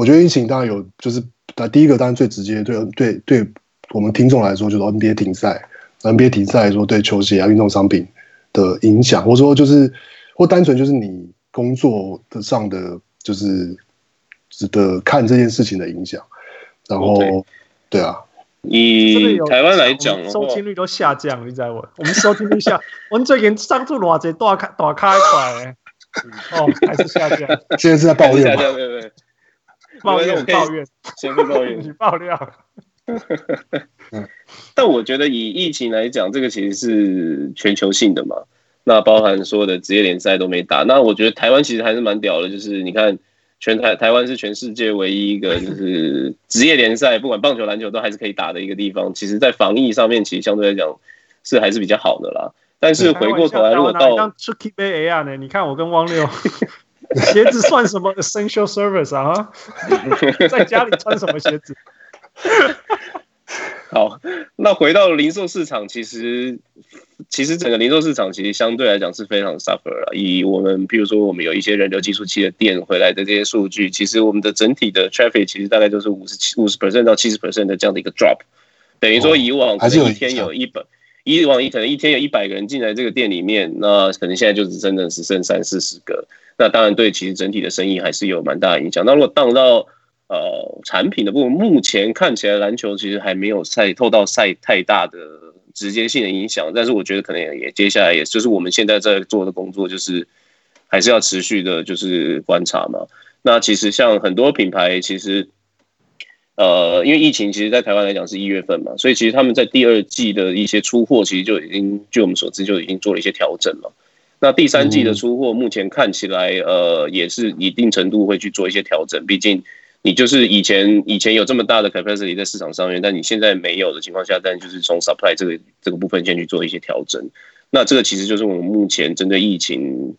我觉得疫情当然有，就是那第一个当然最直接，对对对，我们听众来说就是 NBA 停赛，NBA 停赛说对球鞋啊运动商品的影响，或者说就是或单纯就是你工作的上的就是值得看这件事情的影响，然后、okay. 对啊，以台湾来讲，收听率都下降，你知道不？我们收听率下，我们最近上注偌济大开大开出来，哦，还是下降，现在是在抱怨吗？对对对。抱怨抱怨，先不抱怨，你爆料。但我觉得以疫情来讲，这个其实是全球性的嘛。那包含所有的职业联赛都没打。那我觉得台湾其实还是蛮屌的，就是你看全台台湾是全世界唯一一个就是职业联赛，不管棒球、篮球都还是可以打的一个地方。其实，在防疫上面，其实相对来讲是还是比较好的啦。但是回过头来，如果到出 K B A 啊呢？你看我跟汪六。鞋子算什么 essential service 啊？在家里穿什么鞋子？好，那回到零售市场，其实其实整个零售市场其实相对来讲是非常 suffer 了。以我们譬如说，我们有一些人流计数器的店回来的这些数据，其实我们的整体的 traffic 其实大概就是五十七五十 percent 到七十 percent 的这样的一个 drop，等于说以往可能一天有一本，以往一可能一天有一百个人进来这个店里面，那可能现在就只真的只剩三四十个。那当然，对，其实整体的生意还是有蛮大的影响。那如果当到呃产品的部分，目前看起来篮球其实还没有赛透到赛太大的直接性的影响，但是我觉得可能也接下来也就是我们现在在做的工作，就是还是要持续的，就是观察嘛。那其实像很多品牌，其实。呃，因为疫情，其实，在台湾来讲是一月份嘛，所以其实他们在第二季的一些出货，其实就已经，据我们所知，就已经做了一些调整了。那第三季的出货，目前看起来，呃，也是一定程度会去做一些调整。毕竟，你就是以前以前有这么大的 capacity 在市场上面，但你现在没有的情况下，但就是从 supply 这个这个部分先去做一些调整。那这个其实就是我们目前针对疫情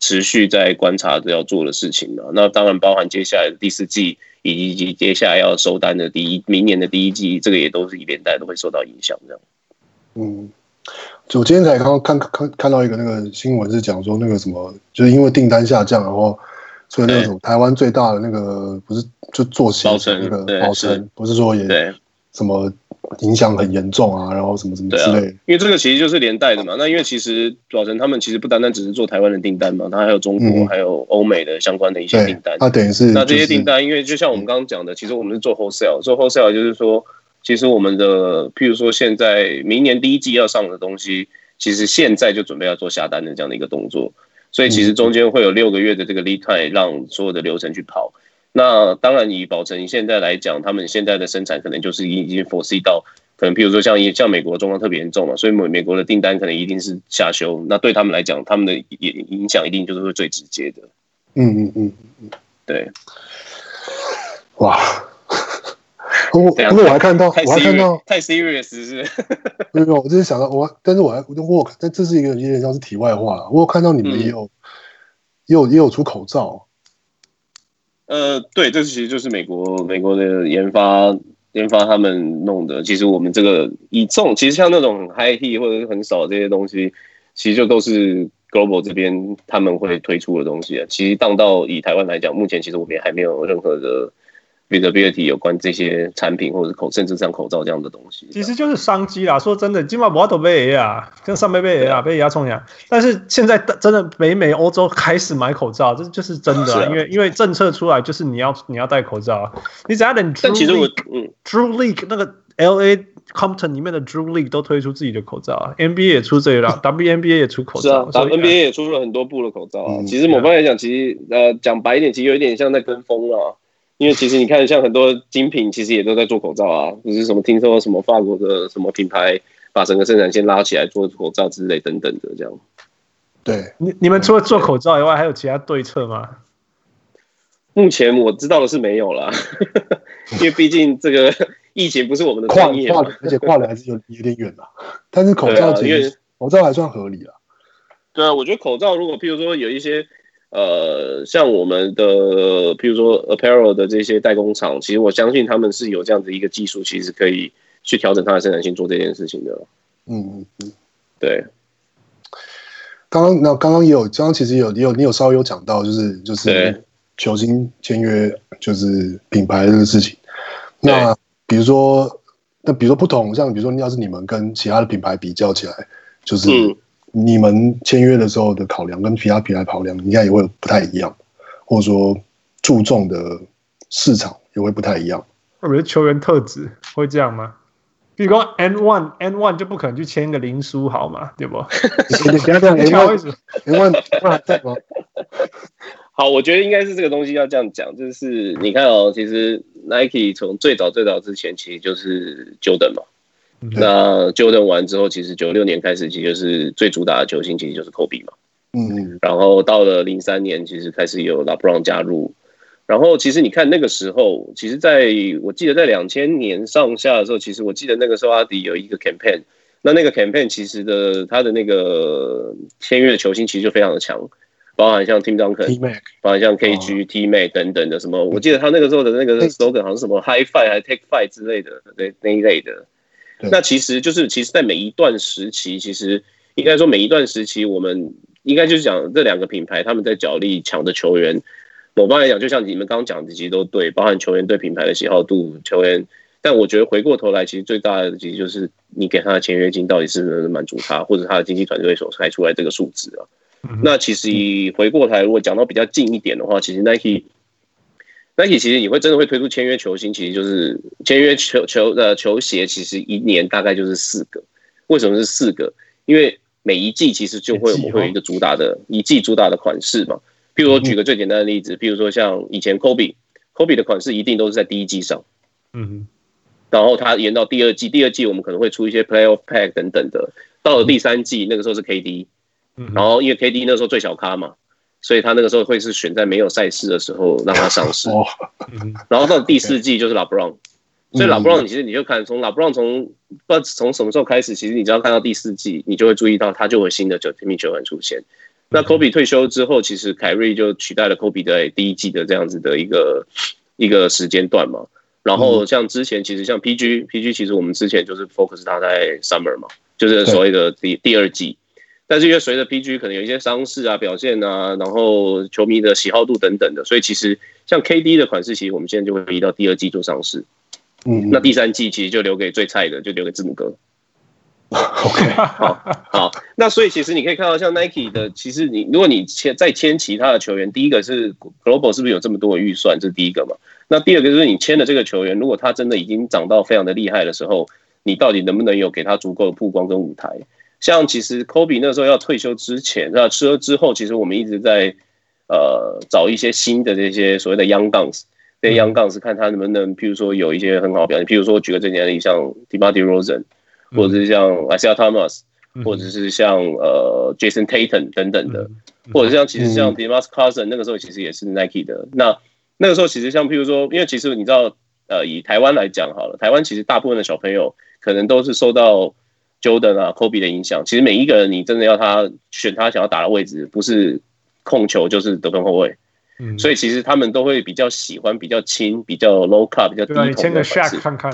持续在观察的要做的事情了。那当然包含接下来的第四季。以及接下来要收单的第一，明年的第一季，这个也都是一连带都会受到影响，这样。嗯，就我今天才刚刚看看看到一个那个新闻，是讲说那个什么，就是因为订单下降，然后所以那种台湾最大的那个不是就做鞋那个宝成，不是说也什么。影响很严重啊，然后什么什么之类的。因为这个其实就是连带的嘛。那因为其实宝成他们其实不单单只是做台湾的订单嘛，他还有中国、嗯、还有欧美的相关的一些订单。那等于是那这些订单，因为就像我们刚刚讲的，其实我们是做 wholesale，做 wholesale 就是说，其实我们的譬如说现在明年第一季要上的东西，其实现在就准备要做下单的这样的一个动作。所以其实中间会有六个月的这个 lead time，让所有的流程去跑。那当然，以宝成现在来讲，他们现在的生产可能就是已经 foresee 到，可能譬如说像像美国状况特别严重了，所以美美国的订单可能一定是下修。那对他们来讲，他们的影影响一定就是会最直接的。嗯嗯嗯嗯，对。哇！不过 不过我还看到，我还看到太 serious 是？没有，我就是想到我，但是我还我但这是一个有点像是题外话了。我有看到你们也有、嗯、也有也有出口罩。呃，对，这其实就是美国美国的研发研发他们弄的。其实我们这个以这种，其实像那种 high heat 或者是很少这些东西，其实就都是 global 这边他们会推出的东西啊。其实当到以台湾来讲，目前其实我们也还没有任何的。Visibility 有关这些产品或者口甚至像口罩这样的东西，其实就是商机啦。说真的，今晚我都被啊，跟上辈被啊，被压冲呀。但是现在真的北美、欧洲开始买口罩，这就是真的，啊，因为因为政策出来就是你要你要戴口罩。你只要等，但其实我嗯，Drew League 那个 LA Compton 里面的 Drew League 都推出自己的口罩啊，NBA 也出这个了，WNBA 也出口罩，是啊，NBA 也出了很多部的口罩啊。其实某方面来讲，其实呃讲白一点，其实有一点像在跟风啊。因为其实你看，像很多精品，其实也都在做口罩啊，不是什么听说什么法国的什么品牌把整个生产线拉起来做口罩之类等等的这样。对，你你们除了做口罩以外，还有其他对策吗？目前我知道的是没有啦，因为毕竟这个 疫情不是我们的跨业，跨而且跨的还是有有点远了。但是口罩因为口罩还算合理了。对啊，我觉得口罩如果譬如说有一些。呃，像我们的，譬如说 apparel 的这些代工厂，其实我相信他们是有这样子一个技术，其实可以去调整它的生产性做这件事情的。嗯嗯嗯，对。刚刚那刚刚也有，刚刚其实也有你有你有稍微有讲到，就是就是球星签约就是品牌这个事情。那比如说，那比如说不同，像比如说要是你们跟其他的品牌比较起来，就是。嗯你们签约的时候的考量跟其他品牌考量应该也会不太一样，或者说注重的市场也会不太一样。我觉得球员特质会这样吗？比如说 N one N one 就不可能去签个林书豪嘛，对不？你不要这样，N one N one 还在吗？好，我觉得应该是这个东西要这样讲，就是你看哦，其实 Nike 从最早最早之前其实就是 Jordan 嘛。那 Jordan 完之后，其实九六年开始，其实就是最主打的球星，其实就是 Kobe 嘛。嗯，然后到了零三年，其实开始有 LeBron 加入。然后其实你看那个时候，其实在我记得在两千年上下的时候，其实我记得那个时候阿迪有一个 campaign。那那个 campaign 其实的他的那个签约的球星其实就非常的强，包含像 Tim Duncan，包含像 KG、T-Mac 等等的什么。我记得他那个时候的那个 slogan 好像是什么 High Five 还是 Take Five 之类的，那那一类的。那其实就是，其实，在每一段时期，其实应该说每一段时期，我们应该就是讲这两个品牌他们在角力抢的球员。某方面来讲，就像你们刚刚讲的，其实都对，包含球员对品牌的喜好度，球员。但我觉得回过头来，其实最大的其实就是你给他的签约金到底是不是能满足他，或者他的经纪团队所开出来这个数值啊。那其实以回过头来，如果讲到比较近一点的话，其实 Nike。Nike 其实你会真的会推出签约球星，其实就是签约球球的球鞋，其实一年大概就是四个。为什么是四个？因为每一季其实就会我们会有一个主打的一季主打的款式嘛。譬如说举个最简单的例子，譬如说像以前 Kobe，Kobe 的款式一定都是在第一季上，嗯哼，然后它延到第二季，第二季我们可能会出一些 Playoff Pack 等等的。到了第三季，那个时候是 KD，然后因为 KD 那时候最小咖嘛。所以他那个时候会是选在没有赛事的时候让他上市，然后到第四季就是 LeBron，所以 LeBron 其实你就看从 LeBron 从不知道从什么时候开始，其实你只要看到第四季，你就会注意到他就会新的九名球员出现。那 Kobe 退休之后，其实凯瑞就取代了 Kobe 在第一季的这样子的一个一个时间段嘛。然后像之前其实像 PG，PG 其实我们之前就是 focus 他在 Summer 嘛，就是所谓的第第二季。但是因为随着 PG 可能有一些伤势啊、表现啊，然后球迷的喜好度等等的，所以其实像 KD 的款式，其实我们现在就会移到第二季做上市。嗯，那第三季其实就留给最菜的，就留给字母哥。OK，好，好，那所以其实你可以看到，像 Nike 的，其实你如果你签再签其他的球员，第一个是 Global 是不是有这么多的预算？这是第一个嘛。那第二个就是你签的这个球员，如果他真的已经长到非常的厉害的时候，你到底能不能有给他足够的曝光跟舞台？像其实 Kobe 那时候要退休之前，那之之后，其实我们一直在呃找一些新的这些所谓的 Young Guns，这些 Young Guns 看他能不能，譬如说有一些很好的表现，譬如说举个最简单的，像 d e m a r d e Rosen，或者是像 Isaiah Thomas，或者是像呃 Jason Tatum 等等的，或者像其实像 DeMarcus Cousins 那个时候其实也是 Nike 的。那那个时候其实像譬如说，因为其实你知道，呃，以台湾来讲好了，台湾其实大部分的小朋友可能都是受到 Jordan 啊，Kobe 的影响，其实每一个人你真的要他选他想要打的位置，不是控球就是得分后卫，嗯，所以其实他们都会比较喜欢比较轻、比较 low cut、比较低筒的款式。看看，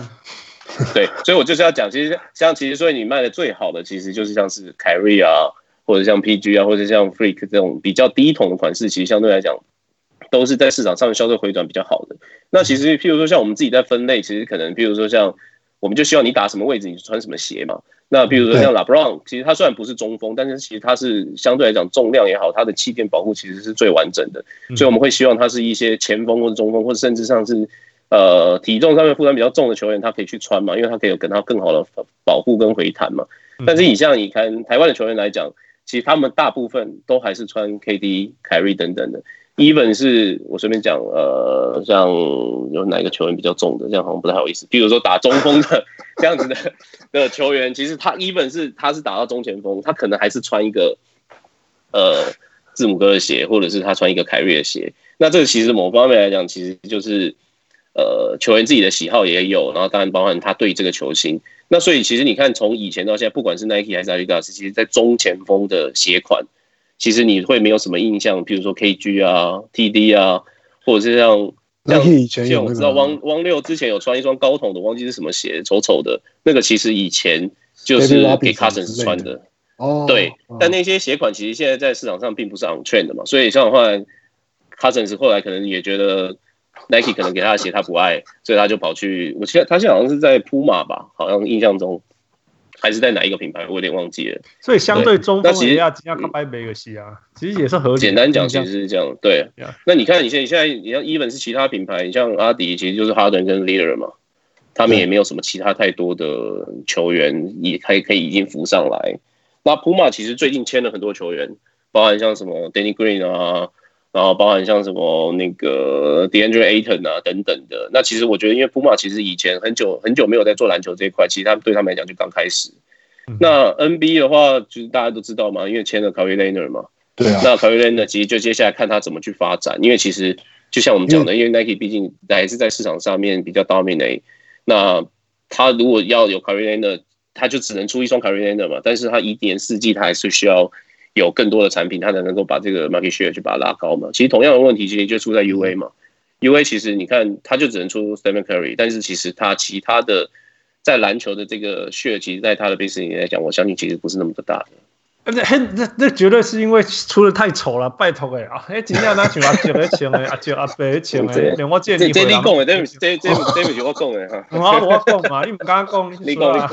对，所以我就是要讲，其实像其实所以你卖的最好的，其实就是像是 Kyrie 啊，或者像 PG 啊，或者像 Freak 这种比较低筒的款式，其实相对来讲都是在市场上面销售回转比较好的。那其实譬如说像我们自己在分类，其实可能譬如说像我们就希望你打什么位置，你就穿什么鞋嘛。那比如说像 LeBron，其实他虽然不是中锋，但是其实他是相对来讲重量也好，他的气垫保护其实是最完整的，所以我们会希望他是一些前锋或者中锋，或者甚至上是呃体重上面负担比较重的球员，他可以去穿嘛，因为他可以有跟他更好的保护跟回弹嘛。但是以像你看台湾的球员来讲，其实他们大部分都还是穿 KD、凯瑞等等的。Even 是我随便讲，呃，像有哪个球员比较重的，这样好像不太好意思。比如说打中锋的这样子的的球员，其实他 even 是他是打到中前锋，他可能还是穿一个呃字母哥的鞋，或者是他穿一个凯瑞的鞋。那这个其实某方面来讲，其实就是呃球员自己的喜好也有，然后当然包含他对这个球星。那所以其实你看，从以前到现在，不管是 Nike 还是 Adidas，其实在中前锋的鞋款。其实你会没有什么印象，比如说 KG 啊、TD 啊，或者是像像以前我知道汪汪六之前有穿一双高筒的，忘记是什么鞋，丑丑的。那个其实以前就是给 Cousins 穿的。哦，对，但那些鞋款其实现在在市场上并不是 on trend 的嘛，所以像后来 Cousins 后来可能也觉得 Nike 可能给他的鞋他不爱，所以他就跑去，我现在他现在好像是在 Puma 吧，好像印象中。还是在哪一个品牌？我有点忘记了。所以相对中锋，那其实要要看拜梅尔西啊，其实也是合理。简单讲，其实是这样。对，那你看，你现在现在你像 Even 是其他品牌，你像阿迪，其实就是哈登跟 Lillard 嘛，他们也没有什么其他太多的球员，也还可以已经浮上来。那 Puma 其实最近签了很多球员，包含像什么 Danny Green 啊。然后包含像什么那个 DeAndre Ayton 啊等等的，那其实我觉得，因为 Puma 其实以前很久很久没有在做篮球这一块，其实他们对他们来讲就刚开始。那 NBA 的话，就是大家都知道嘛，因为签了 Kawhi Leonard 嘛，对啊。那 Kawhi Leonard 其实就接下来看他怎么去发展，因为其实就像我们讲的，因为 Nike 毕竟还是在市场上面比较 dominate。那他如果要有 Kawhi Leonard，他就只能出一双 Kawhi Leonard 嘛，但是他一年四季他还是需要。有更多的产品，它才能够把这个 market share 去把它拉高嘛。其实同样的问题，其实就出在 UA 嘛。UA 其实你看，它就只能出 Stephen Curry，但是其实它其他的在篮球的这个 share，其实在它的 business 里面来讲，我相信其实不是那么的大的。那那那绝对是因为出的太丑了，拜托哎啊！哎，今天拿起阿杰的钱哎，阿杰阿伯的钱哎，连我借你。这你讲的，这这这这不是我讲的哈。我我讲嘛，你唔敢讲，你讲你讲。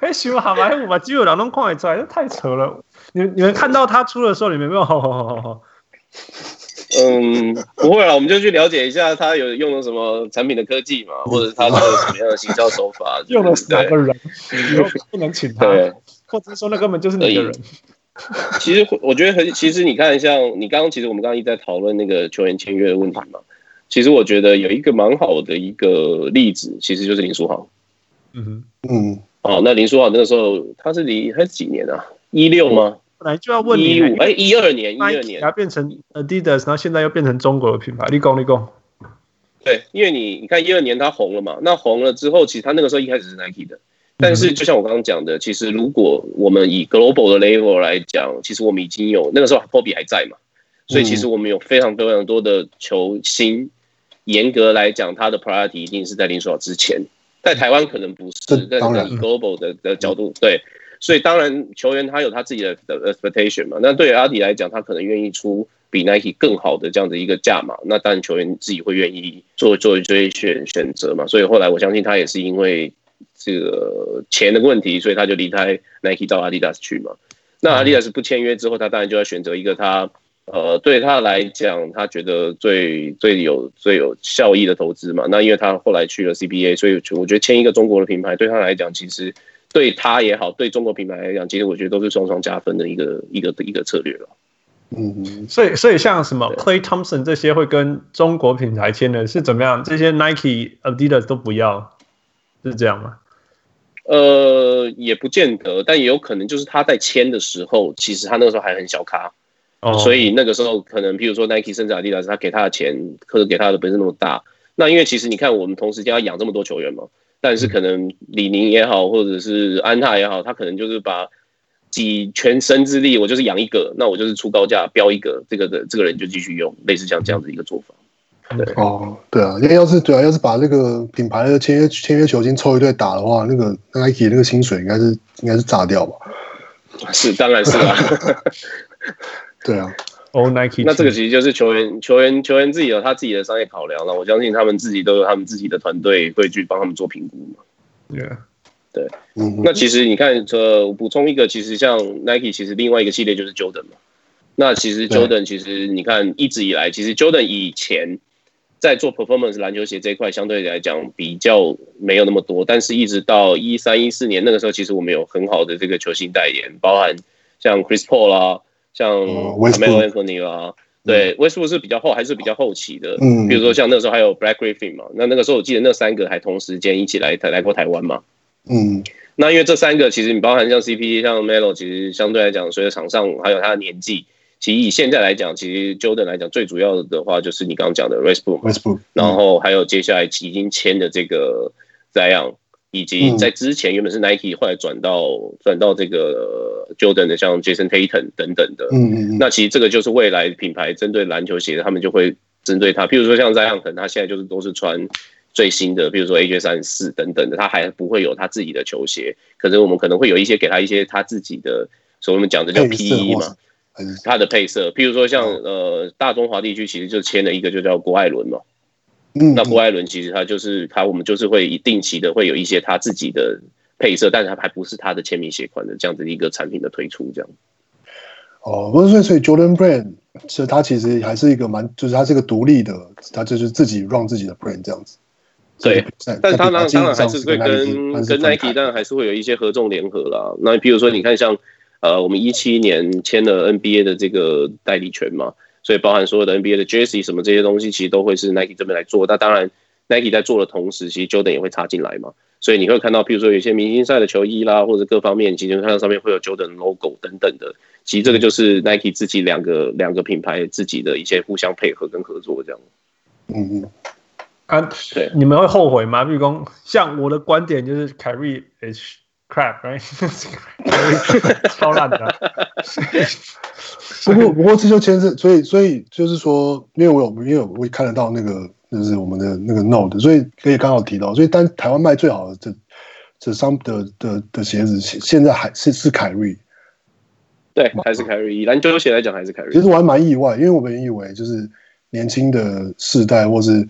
哎，喜欢好吗？我把肌肉两都看得出来，这太扯了。你你们看到他出的时候，你们有没有？嗯，不会啦，我们就去了解一下他有用了什么产品的科技嘛，或者他是什么样的行销手法，用了哪个人，不能请他，对，或者说那根本就是你的人。其实我觉得很，其实你看，像你刚刚，其实我们刚刚一直在讨论那个球员签约的问题嘛。其实我觉得有一个蛮好的一个例子，其实就是林书豪。嗯哼，嗯，哦，那林书豪那个时候他是离还是几年啊？一六吗？本来就要问你，一五哎，一二年，一二年，他变成 Adidas，然后现在又变成中国的品牌。立功立功。对，因为你你看一二年他红了嘛，那红了之后，其实他那个时候一开始是 Nike 的。但是，就像我刚刚讲的，其实如果我们以 global 的 level 来讲，其实我们已经有那个时候 Kobe 还在嘛，所以其实我们有非常非常多的球星。严格来讲，他的 priority 一定是在林书豪之前，在台湾可能不是，但是以 global 的的角度，对，所以当然球员他有他自己的的 expectation 嘛。那对于阿迪来讲，他可能愿意出比 Nike 更好的这样的一个价码，那当然球员自己会愿意做做一些选选择嘛。所以后来我相信他也是因为。这个钱的问题，所以他就离开 Nike 到 Adidas 去嘛。那 Adidas 不签约之后，他当然就要选择一个他呃对他来讲，他觉得最最有最有效益的投资嘛。那因为他后来去了 CBA，所以我觉得签一个中国的品牌对他来讲，其实对他也好，对中国品牌来讲，其实我觉得都是双双加分的一个一个一个策略了。嗯，所以所以像什么 Clay Thompson 这些会跟中国品牌签的是怎么样？这些 Nike、Adidas 都不要，是这样吗？呃，也不见得，但也有可能就是他在签的时候，其实他那个时候还很小咖，oh. 所以那个时候可能，譬如说 Nike 甚至 Adidas，他给他的钱，或者给他的不是那么大。那因为其实你看，我们同时间要养这么多球员嘛，但是可能李宁也好，或者是安踏也好，他可能就是把几全身之力，我就是养一个，那我就是出高价标一个，这个的这个人就继续用，类似像这样子一个做法。对哦，对啊，因为要是对啊，要是把那个品牌的签约签约球星凑一队打的话，那个 Nike 那个薪水应该是应该是炸掉吧？是，当然是啊。对啊，All Nike。那这个其实就是球员球员球员自己有他自己的商业考量了。我相信他们自己都有他们自己的团队会去帮他们做评估嘛。Yeah. 对，嗯。那其实你看，呃，我补充一个，其实像 Nike，其实另外一个系列就是 Jordan 嘛。那其实 Jordan 其实你看一直以来，其实 Jordan 以前。在做 performance 篮球鞋这一块，相对来讲比较没有那么多，但是一直到一三一四年那个时候，其实我们有很好的这个球星代言，包含像 Chris Paul 啦，像 Carmelo Anthony 啦，对，Westbrook 是比较后还是比较后期的，嗯，比如说像那个时候还有 Blake Griffin 嘛，那那个时候我记得那三个还同时间一起来台来过台湾嘛，嗯，那因为这三个其实你包含像 CP 像 Melo，其实相对来讲，随着场上还有他的年纪。其实以现在来讲，其实 Jordan 来讲最主要的话就是你刚刚讲的 Westbrook，然后还有接下来已经签的这个 Zion，以及在之前原本是 Nike，后来转到转到这个 Jordan 的像 Jason Tatum 等等的。嗯嗯。那其实这个就是未来品牌针对篮球鞋，他们就会针对他，譬如说像 Zion，可能他现在就是都是穿最新的，比如说 AJ 三十四等等的，他还不会有他自己的球鞋，可是我们可能会有一些给他一些他自己的，所以我们讲的叫 PE 嘛。它的配色，譬如说像呃大中华地区，其实就签了一个就叫郭艾伦嘛。嗯，那郭艾伦其实他就是他，我们就是会以定期的会有一些他自己的配色，但是他还不是他的签名鞋款的这样子一个产品的推出，这样。哦，不是，所以 Jordan Brand 其实他其实还是一个蛮，就是他是一个独立的，他就是自己 run 自己的 brand 这样子。对，但是他当然当然还是会跟跟 Nike 当然还是会有一些合纵联合啦。那比如说你看像。呃，我们一七年签了 NBA 的这个代理权嘛，所以包含所有的 NBA 的 Jersey 什么这些东西，其实都会是 Nike 这边来做。那当然，Nike 在做的同时，其实 Jordan 也会插进来嘛。所以你会看到，譬如说有些明星赛的球衣啦，或者各方面，其实看到上面会有 Jordan logo 等等的。其实这个就是 Nike 自己两个两个品牌自己的一些互相配合跟合作这样。嗯嗯。啊，对，你们会后悔吗？比如，像我的观点就是 Kyrie H。Crap，right？超烂的。不过，不过这就牵涉，所以，所以就是说，因为我有，因为我会看得到那个，就是我们的那个 Note，所以可以刚好提到，所以但台湾卖最好的这这双的的的鞋子，现在还是是凯瑞。对，还是凯瑞。以篮球鞋来讲，还是凯瑞。其实我还蛮意外，因为我们以为就是年轻的世代，或是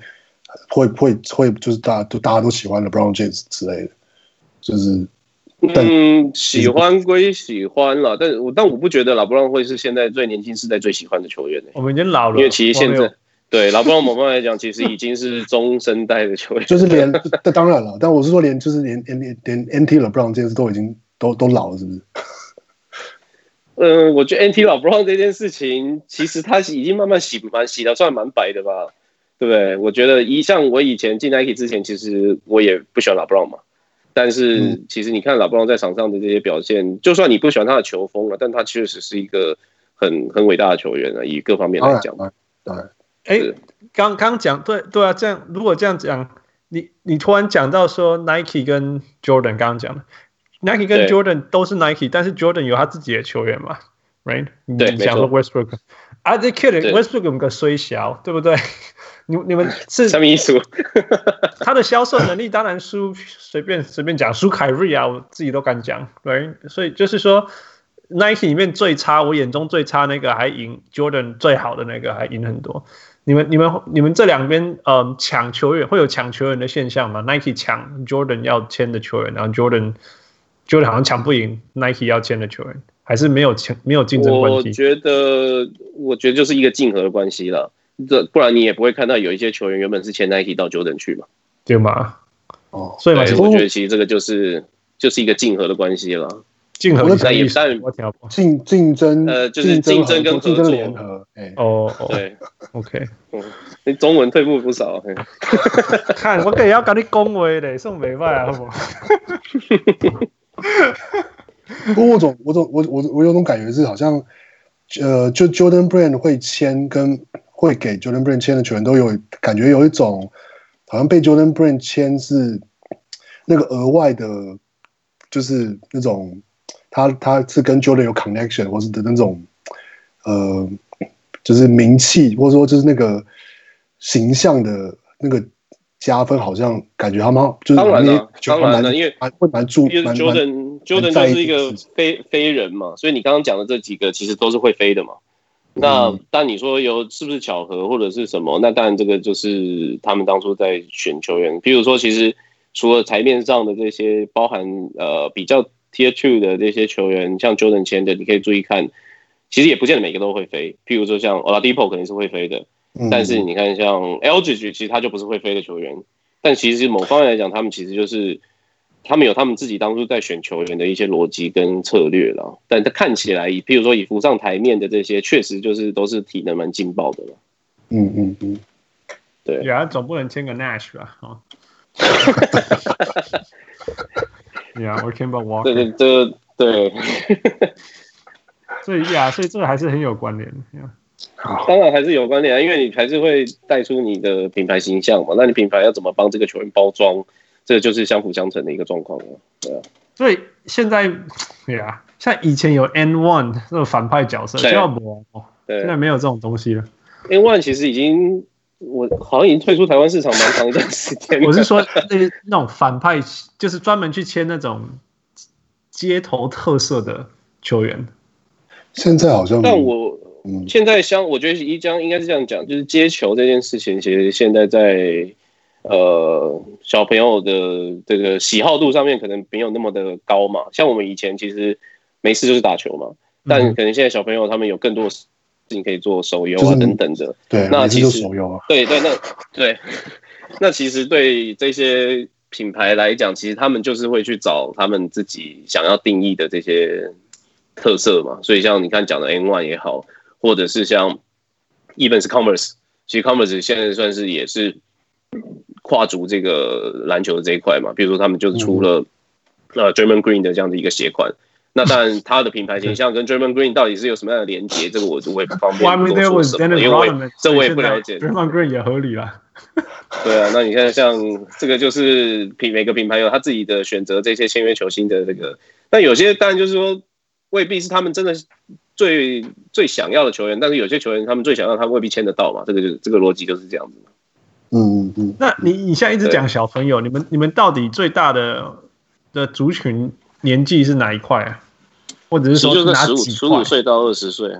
会会会，就是大家都大家都喜欢的 LeBron James 之类的，就是。嗯，喜欢归喜欢了，但我但我不觉得老布朗会是现在最年轻世代最喜欢的球员、欸。我们已经老了，因为其实现在 对老布朗某方面来讲，其实已经是中生代的球员。就是连，当然了，但我是说连，就是连连连 NT 老布朗这件事都已经都都老了，是不是？嗯，我觉得 NT 老布朗这件事情，其实他已经慢慢洗蛮洗的，算蛮白的吧，对不对？我觉得一像我以前进 Nike 之前，其实我也不喜欢老布朗嘛。但是其实你看老布朗在场上的这些表现，就算你不喜欢他的球风了，但他确实是一个很很伟大的球员啊，以各方面来讲。对，哎，刚刚讲对对啊，这样如果这样讲，你你突然讲到说 Nike 跟 Jordan 刚刚讲的 Nike 跟 Jordan 都是 Nike，但是 Jordan 有他自己的球员嘛，right？对，你讲说 Westbrook，啊，这 kid Westbrook 有个虽小，对不对？你你们是 什么意思？他的销售能力当然输，随便随便讲输凯瑞啊，我自己都敢讲，对，所以就是说，Nike 里面最差，我眼中最差那个还赢 Jordan 最好的那个还赢很多。你们你们你们这两边嗯抢球员会有抢球员的现象吗？Nike 抢 Jordan 要签的球员，然后 Jordan Jordan 好像抢不赢 Nike 要签的球员，还是没有抢没有竞争关系？我觉得我觉得就是一个竞合的关系了。这不然你也不会看到有一些球员原本是签 Nike 到 Jordan 去嘛，对嘛？哦，所以我觉得其实这个就是就是一个竞合的关系了。竞合那也但竞竞争呃就是竞争跟合作联合。哎哦对，OK，嗯，你中文退步不少。看我可以要跟你恭维的，送美外啊，好不好？不过我总我总我我我有种感觉是好像。呃，就 Jordan Brand 会签跟会给 Jordan Brand 签的球员都有感觉，有一种好像被 Jordan Brand 签是那个额外的，就是那种他他是跟 Jordan 有 connection 或是的那种呃，就是名气或者说就是那个形象的那个加分，好像感觉他们就是当然了，当然了，因为会蛮注意 Jordan。Jordan 就是一个飞飞人嘛，所以你刚刚讲的这几个其实都是会飞的嘛。那但你说有是不是巧合或者是什么？那当然这个就是他们当初在选球员。比如说，其实除了台面上的这些，包含呃比较 Tier Two 的这些球员，像 Jordan 签的，你可以注意看，其实也不见得每个都会飞。譬如说像 Oladipo 肯定是会飞的，但是你看像 Aldridge 其实他就不是会飞的球员。但其实某方面来讲，他们其实就是。他们有他们自己当初在选球员的一些逻辑跟策略了，但他看起来，譬如说以浮上台面的这些，确实就是都是体能蛮劲爆的了。嗯嗯嗯，对。呀，总不能签个 Nash 吧？哈。呀，我 Kemba Walker。对对对对。所以呀，所以这个还是很有关联当然还是有关联啊，因为你还是会带出你的品牌形象嘛。那你品牌要怎么帮这个球员包装？这就是相辅相成的一个状况了，对啊。所以现在，对啊，像以前有 N One 这种反派角色，现在没有，现在没有这种东西了。N One 其实已经，我好像已经退出台湾市场蛮长一段时间。我是说，那那种反派就是专门去签那种街头特色的球员。现在好像，但我现在相，我觉得一江应该是这样讲，就是接球这件事情，其实现在在。呃，小朋友的这个喜好度上面可能没有那么的高嘛。像我们以前其实没事就是打球嘛，但可能现在小朋友他们有更多的事情可以做，手游啊等等的。对，那其实手游啊，对对，那对，那其实对这些品牌来讲，其实他们就是会去找他们自己想要定义的这些特色嘛。所以像你看讲的 N1 也好，或者是像 Even 是 Commerce，其实 Commerce 现在算是也是。跨足这个篮球的这一块嘛，比如说他们就是出了呃 Draymond Green 的这样的一个鞋款，那当然他的品牌 形象跟 Draymond Green 到底是有什么样的连接，这个我我也不方便多说什么，因为这我也不了解。Draymond Green 也合理啦。对啊，那你看像这个就是品每个品牌有他自己的选择，这些签约球星的这个，但有些当然就是说未必是他们真的最最想要的球员，但是有些球员他们最想要，他未必签得到嘛，这个就这个逻辑就是这样子嘛。嗯嗯嗯，那你你现在一直讲小朋友，你们你们到底最大的的族群年纪是哪一块啊？或者是说哪几块？十五岁到二十岁。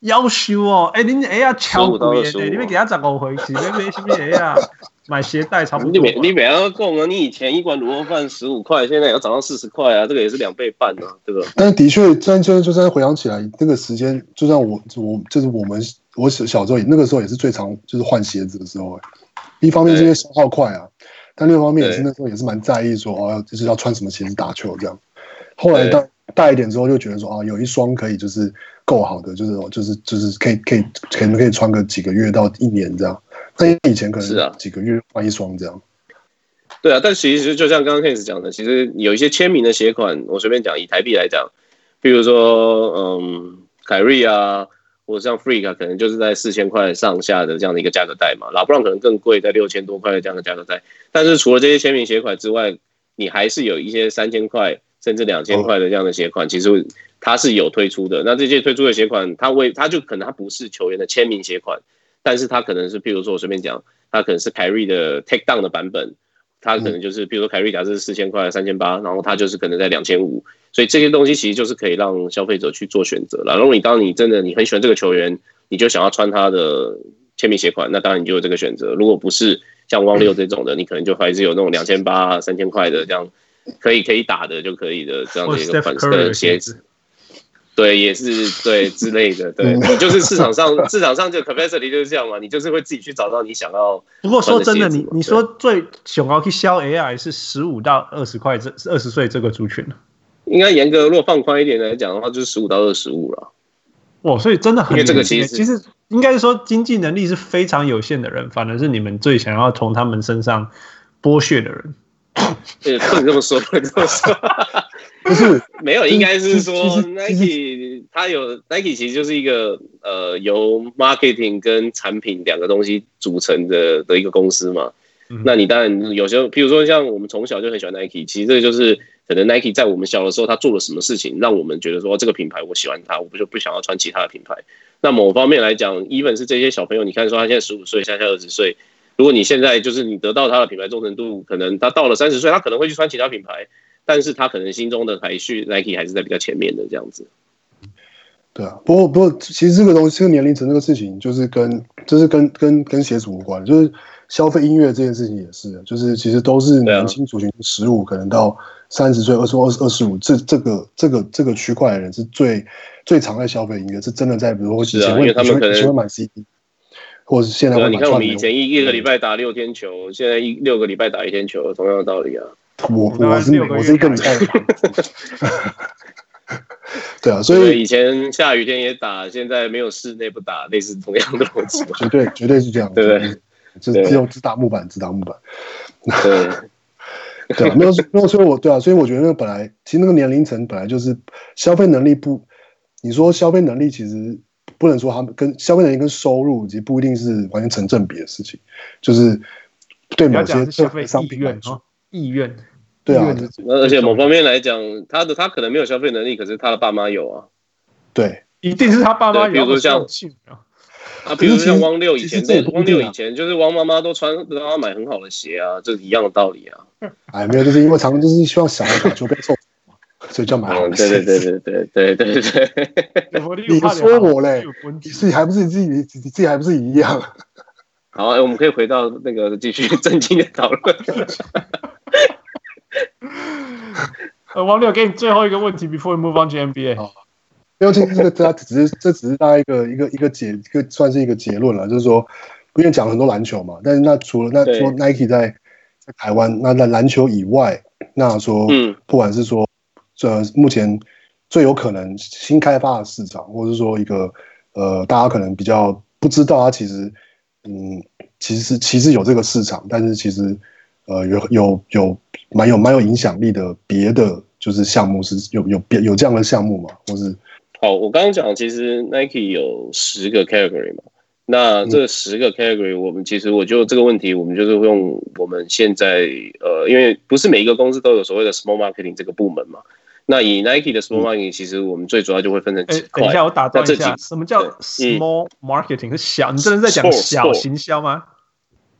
要修哦，哎、欸，你哎呀，超贵的，你们给他找个回去，你们什么哎呀？买鞋带差不多。你每你每样都够吗？你以前一碗卤肉饭十五块，现在要涨到四十块啊，这个也是两倍半啊，对吧？但的确，但就就在回想起来，那个时间，就像我我就是我们我小小时候那个时候也是最常就是换鞋子的时候。一方面是因为消耗快啊，但另一方面也是那时候也是蛮在意说哦，就是要穿什么鞋子打球这样。后来大大一点之后，就觉得说啊，有一双可以就是够好的，就是就是就是可以可以可能可以穿个几个月到一年这样。那以前可能是啊，几个月换一双这样。对啊，但其实就像刚刚 Case 讲的，其实有一些签名的鞋款，我随便讲，以台币来讲，比如说嗯，凯瑞啊。或者像 Freak 可能就是在四千块上下的这样的一个价格带嘛，老布朗可能更贵，在六千多块的这样的价格带。但是除了这些签名鞋款之外，你还是有一些三千块甚至两千块的这样的鞋款，其实它是有推出的。那这些推出的鞋款，它为它就可能它不是球员的签名鞋款，但是它可能是，譬如说我随便讲，它可能是凯瑞的 Take Down 的版本。它可能就是，比如说凯瑞假设是四千块、三千八，然后他就是可能在两千五，所以这些东西其实就是可以让消费者去做选择了。然后你当你真的你很喜欢这个球员，你就想要穿他的签名鞋款，那当然你就有这个选择。如果不是像汪六这种的，你可能就还是有那种两千八、三千块的这样可以可以打的就可以的这样的一个款式的鞋子。对，也是对之类的，对你就是市场上市场上就 capacity 就是这样嘛，你就是会自己去找到你想要。不过说真的，你你说最想要去销 AI 是十五到二十块这二十岁这个族群应该严格如果放宽一点来讲的话，就是十五到二十五了。哇，所以真的很因为这个其实其实应该是说经济能力是非常有限的人，反而是你们最想要从他们身上剥削的人。对，不能这么说，不能这么说。不是，没有，应该是说 Nike 它有 Nike 其实就是一个呃由 marketing 跟产品两个东西组成的的一个公司嘛。嗯、那你当然有时候，譬如说像我们从小就很喜欢 Nike，其实这个就是可能 Nike 在我们小的时候他做了什么事情，让我们觉得说这个品牌我喜欢它，我不就不想要穿其他的品牌。那某方面来讲，even 是这些小朋友，你看说他现在十五岁，现在二十岁。如果你现在就是你得到他的品牌忠诚度，可能他到了三十岁，他可能会去穿其他品牌，但是他可能心中的排序 Nike 还是在比较前面的这样子。对啊，不过不过，其实这个东西，这个年龄层这个事情，就是跟就是跟跟跟鞋子无关，就是消费音乐这件事情也是，就是其实都是年轻族群十五可能到三十岁，二十二十二十五这这个这个这个区块的人是最最常在消费音乐，是真的在比如说以前会以前会喜欢买 CD。或是现在，你看我们以前一一个礼拜打六天球，现在一六个礼拜打一天球，同样的道理啊。我我是我是一个礼拜。对啊，所以以前下雨天也打，现在没有室内不打，类似同样的逻辑。绝对绝对是这样，对不对？就只有只打木板，只打木板。对对啊，没有没有说我对啊，所以我觉得那个本来其实那个年龄层本来就是消费能力不，你说消费能力其实。不能说他们跟消费能力跟收入其实不一定是完全成正比的事情，就是对某些消费商品来说，意愿，对啊，而且某方面来讲，他的他可能没有消费能力，可是他的爸妈有啊，对，一定是他爸妈有。比如说像啊，比如说像汪六以前，汪六以前就是汪妈妈都穿让他买很好的鞋啊，这是一样的道理啊。哎，没有，就是因为常常就是希望小孩打球被揍。所以叫买好对对对对对对对对。你说我嘞？你自己还不是你自己？你自己还不是一样？好，我们可以回到那个继续正经的讨论。呃，王六，给你最后一个问题，before we move on to NBA。好，因为这个这只是这只是大家一个一个一个结一个算是一个结论了，就是说，因为讲了很多篮球嘛，但是那除了那说 Nike 在在台湾，那在篮球以外，那说嗯，不管是说。这目前最有可能新开发的市场，或者是说一个呃，大家可能比较不知道，它其实嗯，其实是其实有这个市场，但是其实呃有有有蛮有蛮有影响力的别的就是项目是有有别有这样的项目吗？或是好，我刚刚讲其实 Nike 有十个 category 嘛，那这十个 category 我们其实我就这个问题，我们就是用我们现在呃，因为不是每一个公司都有所谓的 small marketing 这个部门嘛。那以 Nike 的 small marketing，其实我们最主要就会分成几块。等一下，我打断一下，什么叫 small marketing？是小？你真的在讲小行销吗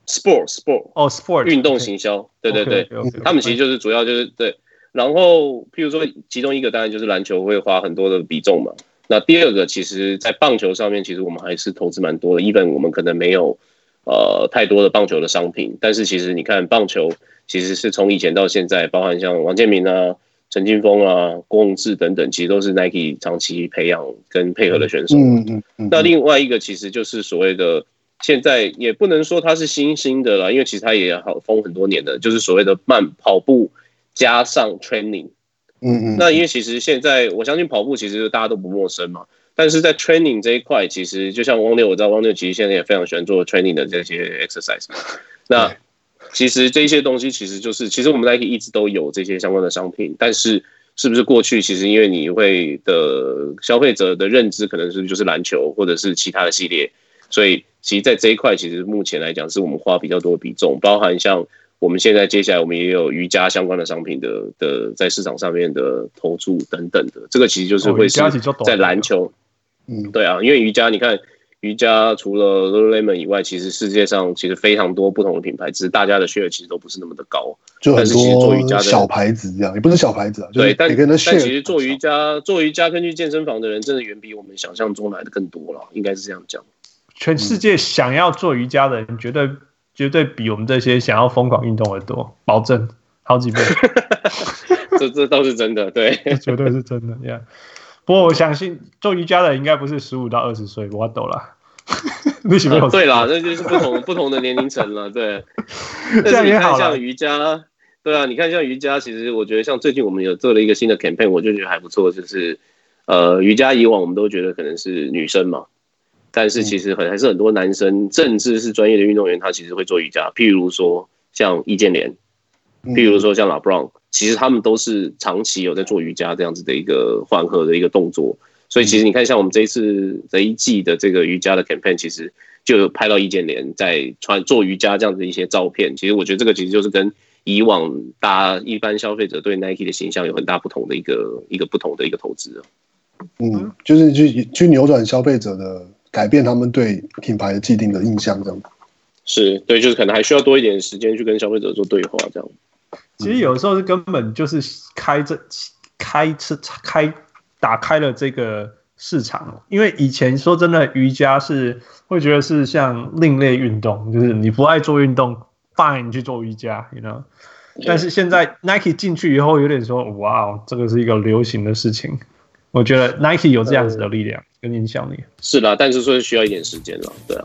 ？Sport sport 哦，sport 运动行销，对对对，他们其实就是主要就是对。然后，譬如说，其中一个当然就是篮球会花很多的比重嘛。那第二个，其实在棒球上面，其实我们还是投资蛮多的。Even 我们可能没有呃太多的棒球的商品，但是其实你看棒球其实是从以前到现在，包含像王建民啊、陈金峰啊、郭宏志等等，其实都是 Nike 长期培养跟配合的选手。嗯嗯嗯。那另外一个其实就是所谓的现在也不能说它是新兴的了，因为其实它也好封很多年的，就是所谓的慢跑步加上 training。嗯嗯。那因为其实现在我相信跑步其实大家都不陌生嘛。但是在 training 这一块，其实就像汪六，我知道汪六其实现在也非常喜欢做 training 的这些 exercise。那其实这些东西其实就是，其实我们 Nike 一直都有这些相关的商品，但是是不是过去其实因为你会的消费者的认知可能是就是篮球或者是其他的系列，所以其实在这一块其实目前来讲是我们花比较多的比重，包含像我们现在接下来我们也有瑜伽相关的商品的的在市场上面的投注等等的，这个其实就是会是在篮球。嗯，对啊，因为瑜伽，你看瑜伽除了 Lululemon 以外，其实世界上其实非常多不同的品牌，只是大家的 share 其实都不是那么的高。就很多小牌子这样，也不是小牌子啊。对，但但其实做瑜伽做瑜伽根据健身房的人，真的远比我们想象中来的更多了，应该是这样讲。全世界想要做瑜伽的人，绝对绝对比我们这些想要疯狂运动的多，保证好几倍。这这倒是真的，对，绝对是真的呀。Yeah. 不过我相信做瑜伽的应该不是十五到二十岁，我懂了。你喜欢？对啦，那就是不同 不同的年龄层了。对，但是你看像瑜伽，对啊，你看像瑜伽，其实我觉得像最近我们有做了一个新的 campaign，我就觉得还不错。就是呃，瑜伽以往我们都觉得可能是女生嘛，但是其实很还是很多男生，甚至是专业的运动员，他其实会做瑜伽。譬如说像易建联，譬如说像 LeBron。其实他们都是长期有在做瑜伽这样子的一个缓和的一个动作，所以其实你看，像我们这一次这一季的这个瑜伽的 campaign，其实就有拍到易建联在穿做瑜伽这样子的一些照片。其实我觉得这个其实就是跟以往大家一般消费者对 Nike 的形象有很大不同的一个一个不同的一个投资。嗯，就是去去扭转消费者的改变，他们对品牌的既定的印象这样。是对，就是可能还需要多一点时间去跟消费者做对话这样。其实有时候是根本就是开这开车开打开了这个市场，因为以前说真的瑜伽是会觉得是像另类运动，就是你不爱做运动，fine 你去做瑜伽，you know。但是现在 Nike 进去以后，有点说哇，这个是一个流行的事情。我觉得 Nike 有这样子的力量跟影响力。是啦，但是说需要一点时间了，对啊。